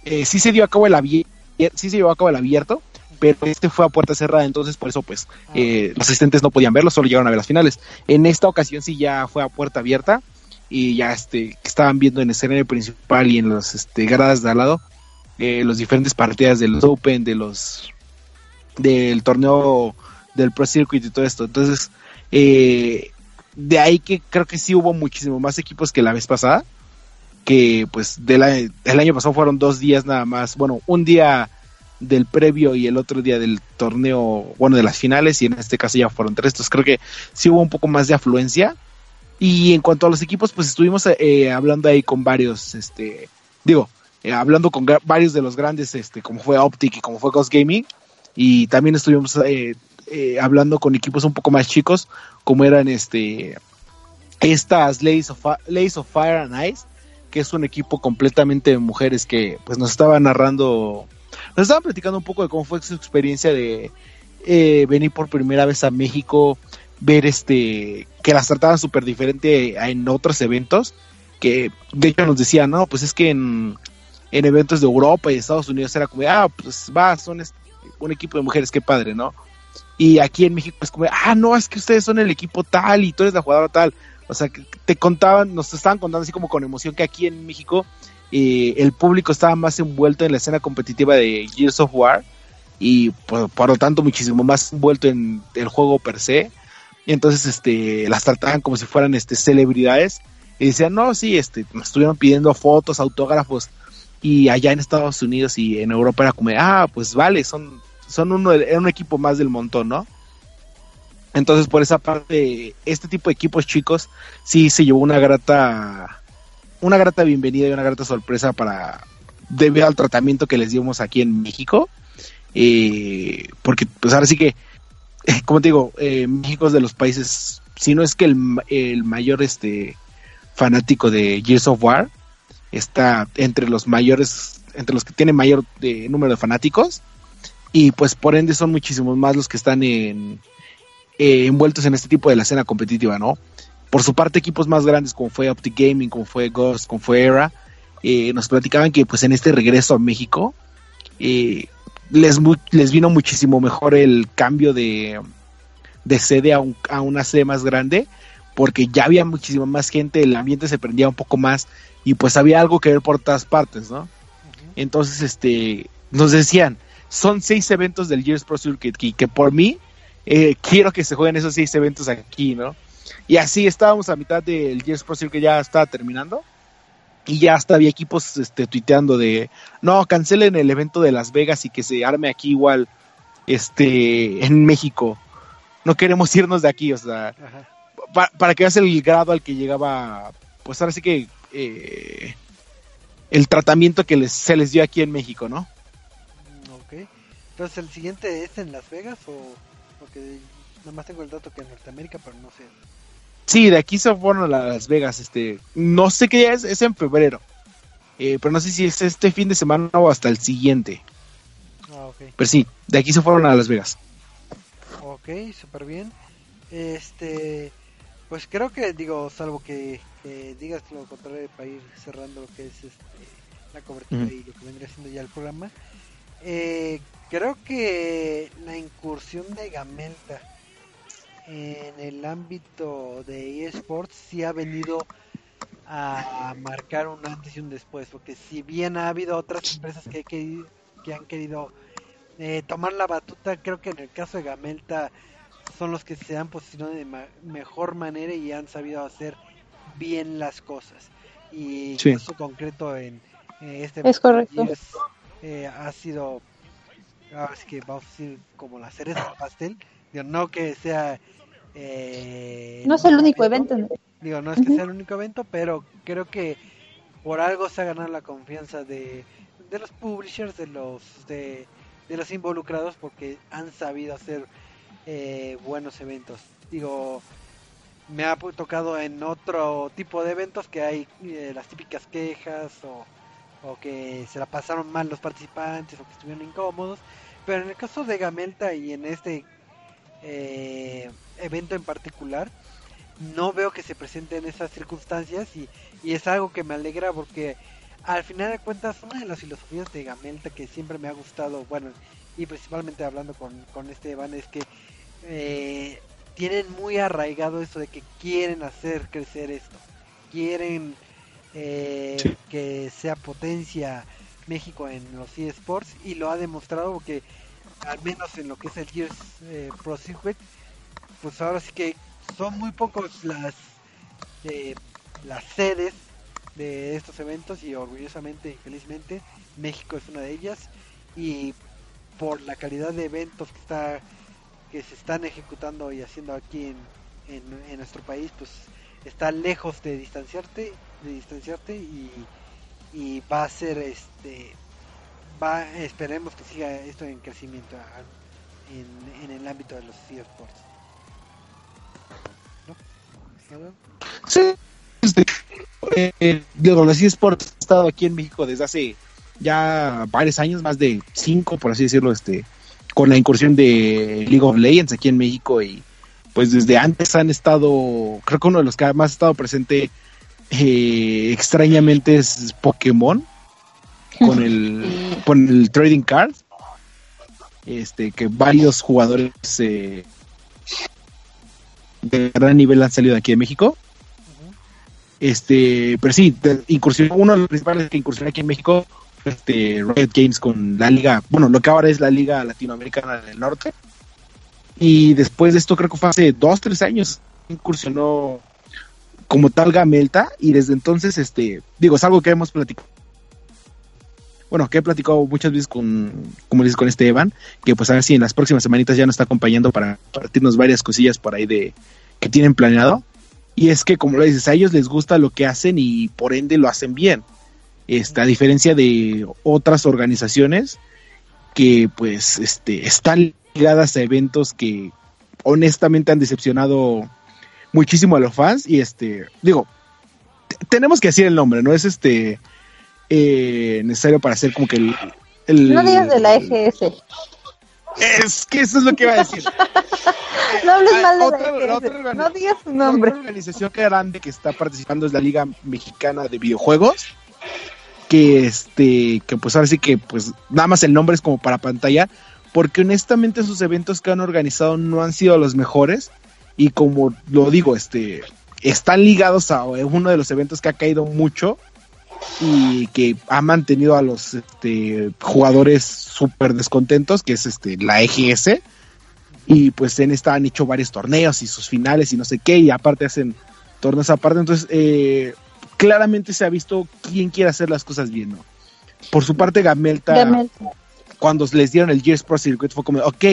eh, sí se dio a cabo el abierto, sí se llevó a cabo el abierto, pero este fue a puerta cerrada, entonces por eso, pues, Ah, eh, los asistentes no podían verlo, solo llegaron a ver las finales. En esta ocasión sí ya fue a puerta abierta, y ya, este, estaban viendo en el escenario principal y en los, este, gradas de al lado, eh, los diferentes partidas de los Open, de los, del torneo del Pro Circuit y todo esto, entonces, eh, de ahí que creo que sí hubo muchísimo más equipos que la vez pasada. Que pues del el año pasado fueron dos días nada más. Bueno, un día del previo y el otro día del torneo, bueno, de las finales. Y en este caso ya fueron tres. Entonces creo que sí hubo un poco más de afluencia. Y en cuanto a los equipos, pues estuvimos eh, hablando ahí con varios, este, digo, eh, hablando con varios de los grandes, este, como fue Optic y como fue Ghost Gaming. Y también estuvimos eh, hablando con equipos un poco más chicos, como eran este estas Ladies of, of Fire and Ice, que es un equipo completamente de mujeres que pues nos estaba narrando, nos estaban platicando un poco de cómo fue su experiencia de eh, venir por primera vez a México, ver este que las trataban súper diferente en otros eventos, que de hecho nos decían, no, pues es que en, en eventos de Europa y Estados Unidos era como, ah, pues va, son un equipo de mujeres, qué padre, ¿no? Y aquí en México es como, ah, no, es que ustedes son el equipo tal y tú eres la jugadora tal. O sea, que te contaban, nos estaban contando así como con emoción que aquí en México el público estaba más envuelto en la escena competitiva de Gears of War y por, lo tanto muchísimo más envuelto en el juego per se. Y entonces este, las trataban como si fueran este, celebridades y decían, no, sí, este, nos estuvieron pidiendo fotos, autógrafos y allá en Estados Unidos y en Europa era como, ah, pues vale, son, son uno, era un equipo más del montón, ¿no? Entonces, por esa parte, este tipo de equipos chicos sí se llevó una grata, una grata bienvenida y una grata sorpresa para debido al tratamiento que les dimos aquí en México. Eh, porque, pues ahora sí que, como te digo, eh, México es de los países, si no es que el, el mayor este fanático de Gears of War, está entre los mayores, entre los que tienen mayor eh, número de fanáticos. Y pues por ende son muchísimos más los que están en, eh, envueltos en este tipo de la escena competitiva, ¿no? Por su parte, equipos más grandes como fue Optic Gaming, como fue Ghost, como fue Era, eh, nos platicaban que pues en este regreso a México, eh, les, mu- les vino muchísimo mejor el cambio de, de sede a, un- a una sede más grande, porque ya había muchísima más gente, el ambiente se prendía un poco más y pues había algo que ver por todas partes, ¿no? Entonces, este, nos decían, son seis eventos del Gears Pro Circuit y que por mí eh, quiero que se jueguen esos seis eventos aquí, ¿no? Y así estábamos a mitad del Gears Pro Circuit, ya estaba terminando. Y ya hasta había equipos este, tuiteando de, no, cancelen el evento de Las Vegas y que se arme aquí igual, este, en México. No queremos irnos de aquí, o sea, pa- para que veas el grado al que llegaba, pues ahora sí que eh, el tratamiento que les, se les dio aquí en México, ¿no? Mm, Ok. Entonces, ¿el siguiente es en Las Vegas o...? Porque nada más tengo el dato que en Norteamérica, pero no sé. Sí, de aquí se fueron a Las Vegas, este, no sé qué día es, es en febrero, eh, pero no sé si es este fin de semana o hasta el siguiente, Ah, ok. pero sí, de aquí se fueron a Las Vegas. Ok, súper bien. Este, pues creo que, digo, salvo que, que digas lo contrario para ir cerrando lo que es este, la cobertura y lo que vendría siendo ya el programa. Eh, creo que la incursión de Gamelta en el ámbito de eSports sí ha venido a marcar un antes y un después, porque si bien ha habido otras empresas que, que, que han querido eh, tomar la batuta, creo que en el caso de Gamelta son los que se han posicionado de ma- mejor manera y han sabido hacer bien las cosas. Y Sí. caso concreto en eh, este Es correcto. Eh, ha sido, ahora sí que vamos a decir, como la cereza del pastel. Digo, no que sea. Eh, No es el único evento. ¿no? Digo, no es que sea el único evento, pero creo que por algo se ha ganado la confianza de, de los publishers, de los de, de los involucrados, porque han sabido hacer eh, buenos eventos. Digo, me ha tocado en otro tipo de eventos que hay eh, las típicas quejas o, o que se la pasaron mal los participantes o que estuvieron incómodos. Pero en el caso de Gamelta y en este eh, evento en particular, no veo que se presenten esas circunstancias y, y es algo que me alegra porque al final de cuentas una de las filosofías de Gamelta que siempre me ha gustado, bueno, y principalmente hablando con, con este Evan es que eh, tienen muy arraigado eso de que quieren hacer crecer esto, quieren eh, Sí. que sea potencia México en los eSports y lo ha demostrado porque al menos en lo que es el Gears eh, Pro Circuit, pues ahora sí que son muy pocos las eh, las sedes de estos eventos y orgullosamente y felizmente México es una de ellas. Y por la calidad de eventos que está que se están ejecutando y haciendo aquí en, en, en nuestro país pues está lejos de distanciarte de distanciarte y, y va a ser este va esperemos que siga esto en crecimiento en, en el ámbito de los eSports ¿no? ¿No? Sí, este, eh, digo, los eSports han estado aquí en México desde hace ya varios años, más de cinco, por así decirlo, este, con la incursión de League of Legends aquí en México y pues desde antes han estado, creo que uno de los que más ha estado presente eh, extrañamente es Pokémon con el, con el trading card, este, que varios jugadores eh, de gran nivel han salido de aquí de México. Este, pero sí, incursionó, uno de los principales que incursionó aquí en México este Riot Games con la liga, bueno, lo que ahora es la Liga Latinoamericana del Norte. Y después de esto, creo que fue hace dos, tres años, incursionó como tal Gamelta, y desde entonces, este, digo, es algo que hemos platicado. Bueno, que he platicado muchas veces con, como dices, con este Evan, que pues a ver si en las próximas semanitas ya nos está acompañando para partirnos varias cosillas por ahí de que tienen planeado. Y es que, como lo dices, a ellos les gusta lo que hacen y por ende lo hacen bien. Este, a diferencia de otras organizaciones que pues este, están ligadas a eventos que honestamente han decepcionado muchísimo a los fans. Y este, digo, tenemos que decir el nombre, ¿no? Es este eh, necesario para hacer como que el, el- No digas de la EGS. Es que eso es lo que iba a decir. No hables Ah, mal de otra- la otra EGS. No digas su nombre. Otra organización grande que está participando es la Liga Mexicana de Videojuegos. que este que pues ahora sí que pues nada más el nombre es como para pantalla porque honestamente sus eventos que han organizado no han sido los mejores y como lo digo este están ligados a uno de los eventos que ha caído mucho y que ha mantenido a los este, jugadores súper descontentos que es este la EGS y pues en esta han hecho varios torneos y sus finales y no sé qué y aparte hacen torneos aparte entonces eh, claramente se ha visto quién quiere hacer las cosas bien, ¿no? Por su parte, Gamelta, Gamelta. cuando les dieron el Gears Pro Circuit, fue como, ok,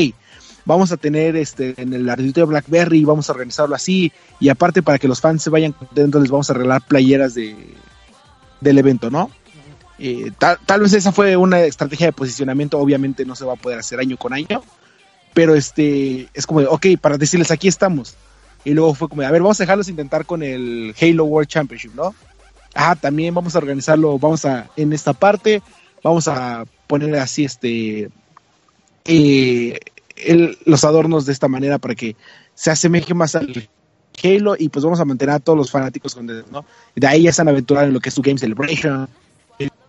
vamos a tener este en el ardito de Blackberry, vamos a organizarlo así, y aparte para que los fans se vayan contentos, les vamos a regalar playeras de, del evento, ¿no? Eh, tal, vez esa fue una estrategia de posicionamiento, obviamente no se va a poder hacer año con año, pero este es como, de, ok, para decirles aquí estamos. Y luego fue como, a ver, vamos a dejarlos intentar con el Halo World Championship, ¿no? ah, también vamos a organizarlo, vamos a, en esta parte, vamos a poner así este, eh, los adornos de esta manera para que se asemeje más al Halo y pues vamos a mantener a todos los fanáticos con de ahí ya están aventurados en lo que es su Game Celebration,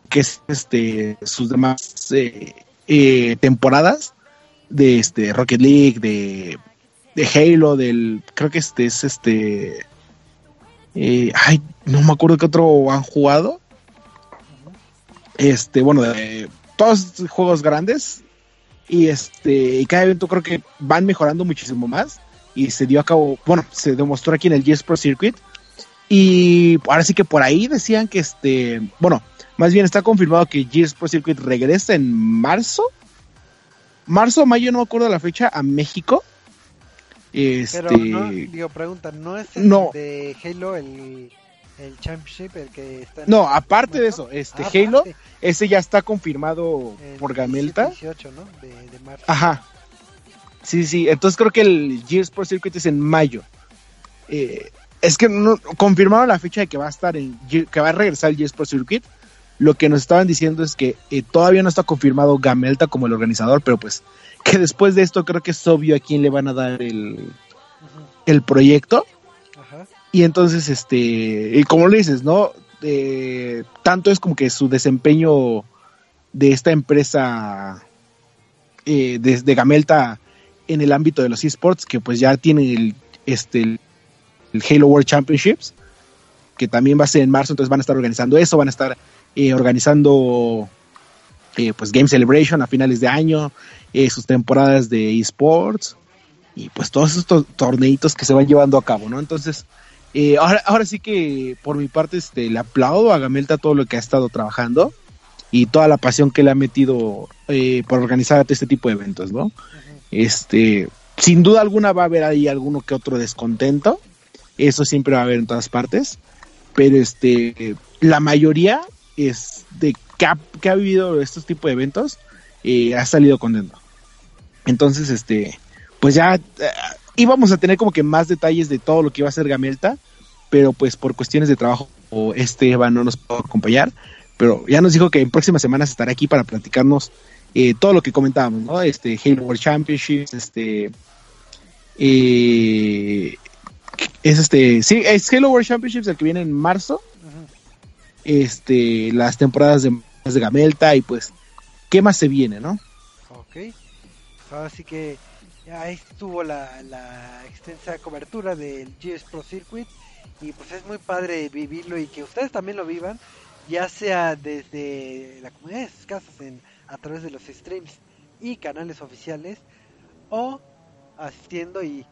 que es este, sus demás eh, eh, temporadas de este Rocket League, de, de Halo, del, creo que este es este, eh, ay, no me acuerdo qué otro han jugado. Este, bueno, de todos juegos grandes. Y este, y cada evento creo que van mejorando muchísimo más. Y se dio a cabo, bueno, se demostró aquí en el GS Pro Circuit. Y ahora sí que por ahí decían que este, bueno, más bien está confirmado que GS Pro Circuit regresa en marzo. Marzo o mayo, no me acuerdo la fecha, a México. Este, Pero no, digo, pregunta, ¿no es el No. de Halo el, el Championship el que está en- No, aparte de eso, este Ah, Halo, aparte, ese ya está confirmado el por Gamelta. 17, 18, ¿no? De, de marzo. Ajá. Sí, sí, entonces creo que el Gears Pro Circuit es en mayo. Eh, es que no, confirmaron la fecha de que va a estar en que va a regresar el Gears Pro Circuit. Lo que nos estaban diciendo es que eh, todavía no está confirmado Gamelta como el organizador, pero pues que después de esto creo que es obvio a quién le van a dar el, el proyecto. Ajá. Y entonces, este, y como lo dices, ¿no? Eh, tanto es como que su desempeño de esta empresa eh, de, de Gamelta en el ámbito de los esports, que pues ya tiene el, este, el, Halo World Championships, que también va a ser en marzo, entonces van a estar organizando eso, van a estar eh, organizando eh, pues Game Celebration a finales de año, eh, sus temporadas de esports y pues todos estos torneitos que se van llevando a cabo, ¿no? Entonces, eh, ahora, ahora sí que por mi parte este, le aplaudo a Gamelta todo lo que ha estado trabajando y toda la pasión que le ha metido eh, por organizar este tipo de eventos, ¿no? Este, sin duda alguna va a haber ahí alguno que otro descontento, eso siempre va a haber en todas partes, pero este, la mayoría es de que ha, que ha vivido estos tipos de eventos eh, ha salido contento. Entonces, este, pues ya eh, íbamos a tener como que más detalles de todo lo que iba a hacer Gamelta, pero pues por cuestiones de trabajo este Eva no nos pudo acompañar, pero ya nos dijo que en próximas semanas estará aquí para platicarnos eh, todo lo que comentábamos, ¿no? Este Halo World Championships, este eh, es este, sí, es Halo World Championships el que viene en marzo, este, las temporadas de, de Gamelta y pues, ¿qué más se viene, no? Ok. Pues ahora sí que ahí estuvo la, la extensa cobertura del GS Pro Circuit y pues es muy padre vivirlo y que ustedes también lo vivan, ya sea desde la comunidad de sus casas en, a través de los streams y canales oficiales o asistiendo y,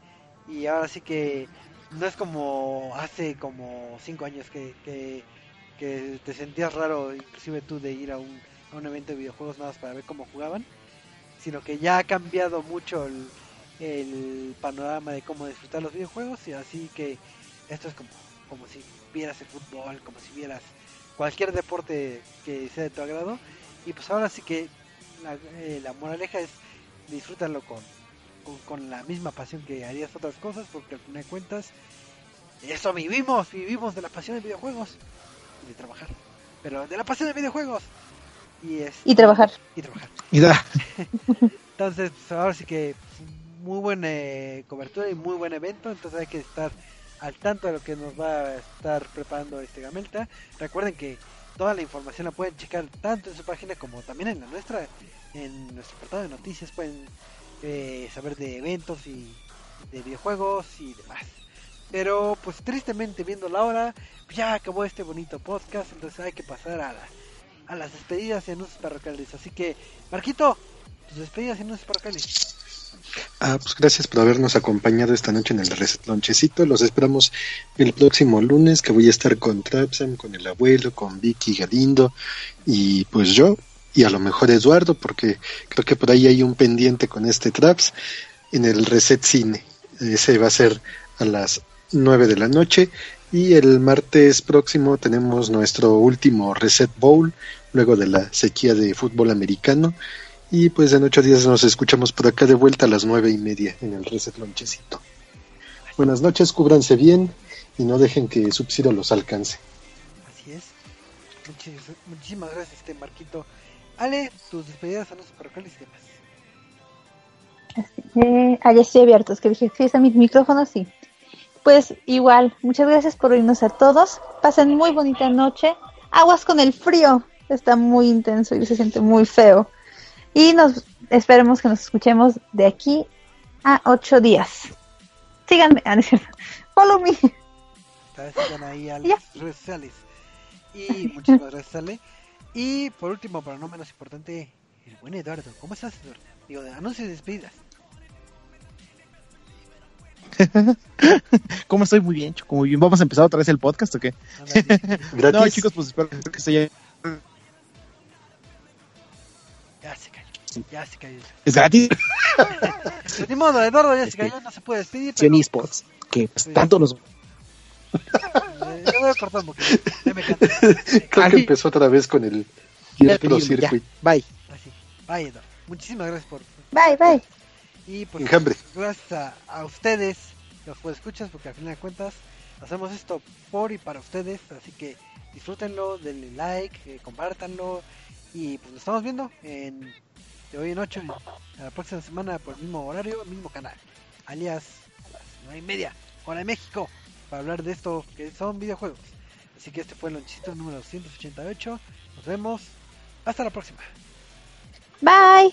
y ahora sí que no es como hace como cinco años que, que, te sentías raro inclusive tú de ir a un, un evento de videojuegos nada más para ver cómo jugaban sino que ya ha cambiado mucho el, el panorama de cómo disfrutar los videojuegos y así que esto es como, como si vieras el fútbol, como si vieras cualquier deporte que sea de tu agrado y pues ahora sí que la, eh, la moraleja es disfrútalo con, con, con la misma pasión que harías otras cosas porque al final de cuentas eso vivimos, vivimos de la pasión de videojuegos y de trabajar, pero de la pasión de videojuegos y, es, Y trabajar. y trabajar. Y da- Entonces, pues, ahora sí que muy buena eh, cobertura y muy buen evento. Entonces hay que estar al tanto de lo que nos va a estar preparando este Gamelta. Recuerden que Toda la información la pueden checar tanto en su página como también en la nuestra. En nuestro portal de noticias pueden eh, saber de eventos y de videojuegos y demás. Pero pues tristemente viendo la hora, ya acabó este bonito podcast, entonces hay que pasar a, la- a las despedidas y anuncios parroquiales. Así que, Marquito, tus despedidas y anuncios parroquiales. Ah, pues gracias por habernos acompañado esta noche en el Reset Lonchecito. Los esperamos el próximo lunes que voy a estar con Trapsam, con el abuelo, con Vicky Galindo y pues yo y a lo mejor Eduardo porque creo que por ahí hay un pendiente con este Traps en el Reset Cine. Ese va a ser a las 9 de la noche y el martes próximo tenemos nuestro último Reset Bowl luego de la sequía de fútbol americano. Y pues en ocho días nos escuchamos por acá de vuelta a las nueve y media en el Reset Lonchecito. Buenas noches, cúbranse bien y no dejen que Sub-Zero los alcance. Así es. Muchis- muchísimas gracias, este Marquito. Ale, tus despedidas, anuncios parroquiales y demás. Eh, ah, ya estoy abierto, es que dije, sí, está mi micrófono, sí. Pues igual, muchas gracias por oírnos a todos. Pasen muy bonita noche. Aguas con el frío, está muy intenso y se siente muy feo. Y nos esperemos que nos escuchemos de aquí a ocho días. Síganme, ah, no follow me. Sigan ahí a las redes sociales. Y muchísimas gracias, Ale. Y por último, pero no menos importante, el buen Eduardo. ¿Cómo estás, Eduardo? Digo, de anuncios y despedidas. ¿Cómo estoy? Muy bien, Choco, muy bien. ¿Vamos a empezar otra vez el podcast o qué? Gratis. No, chicos, pues espero que se haya... Ya se cayó. Es gratis. Ni modo, Eduardo ya se Este, cayó, no se puede despedir. Sí, en Pero, esports. Que pues, tanto nos... eh, yo voy a cortar porque ya me canto. Creo que empezó otra vez con el Ya, Pro ya, Circuit. Bye. Así. Bye, Eduardo. Muchísimas gracias por Bye, bye. Y pues Enjambre. gracias a, a ustedes, los que escuchas, porque al final de cuentas hacemos esto por y para ustedes, así que disfrútenlo, denle like, eh, compártanlo y pues nos estamos viendo en de hoy en 8 la próxima semana por el mismo horario, el mismo canal, alias a las 9 y media, hora de México, para hablar de esto que son videojuegos. Así que este fue el lonchito número 288, nos vemos, hasta la próxima. Bye.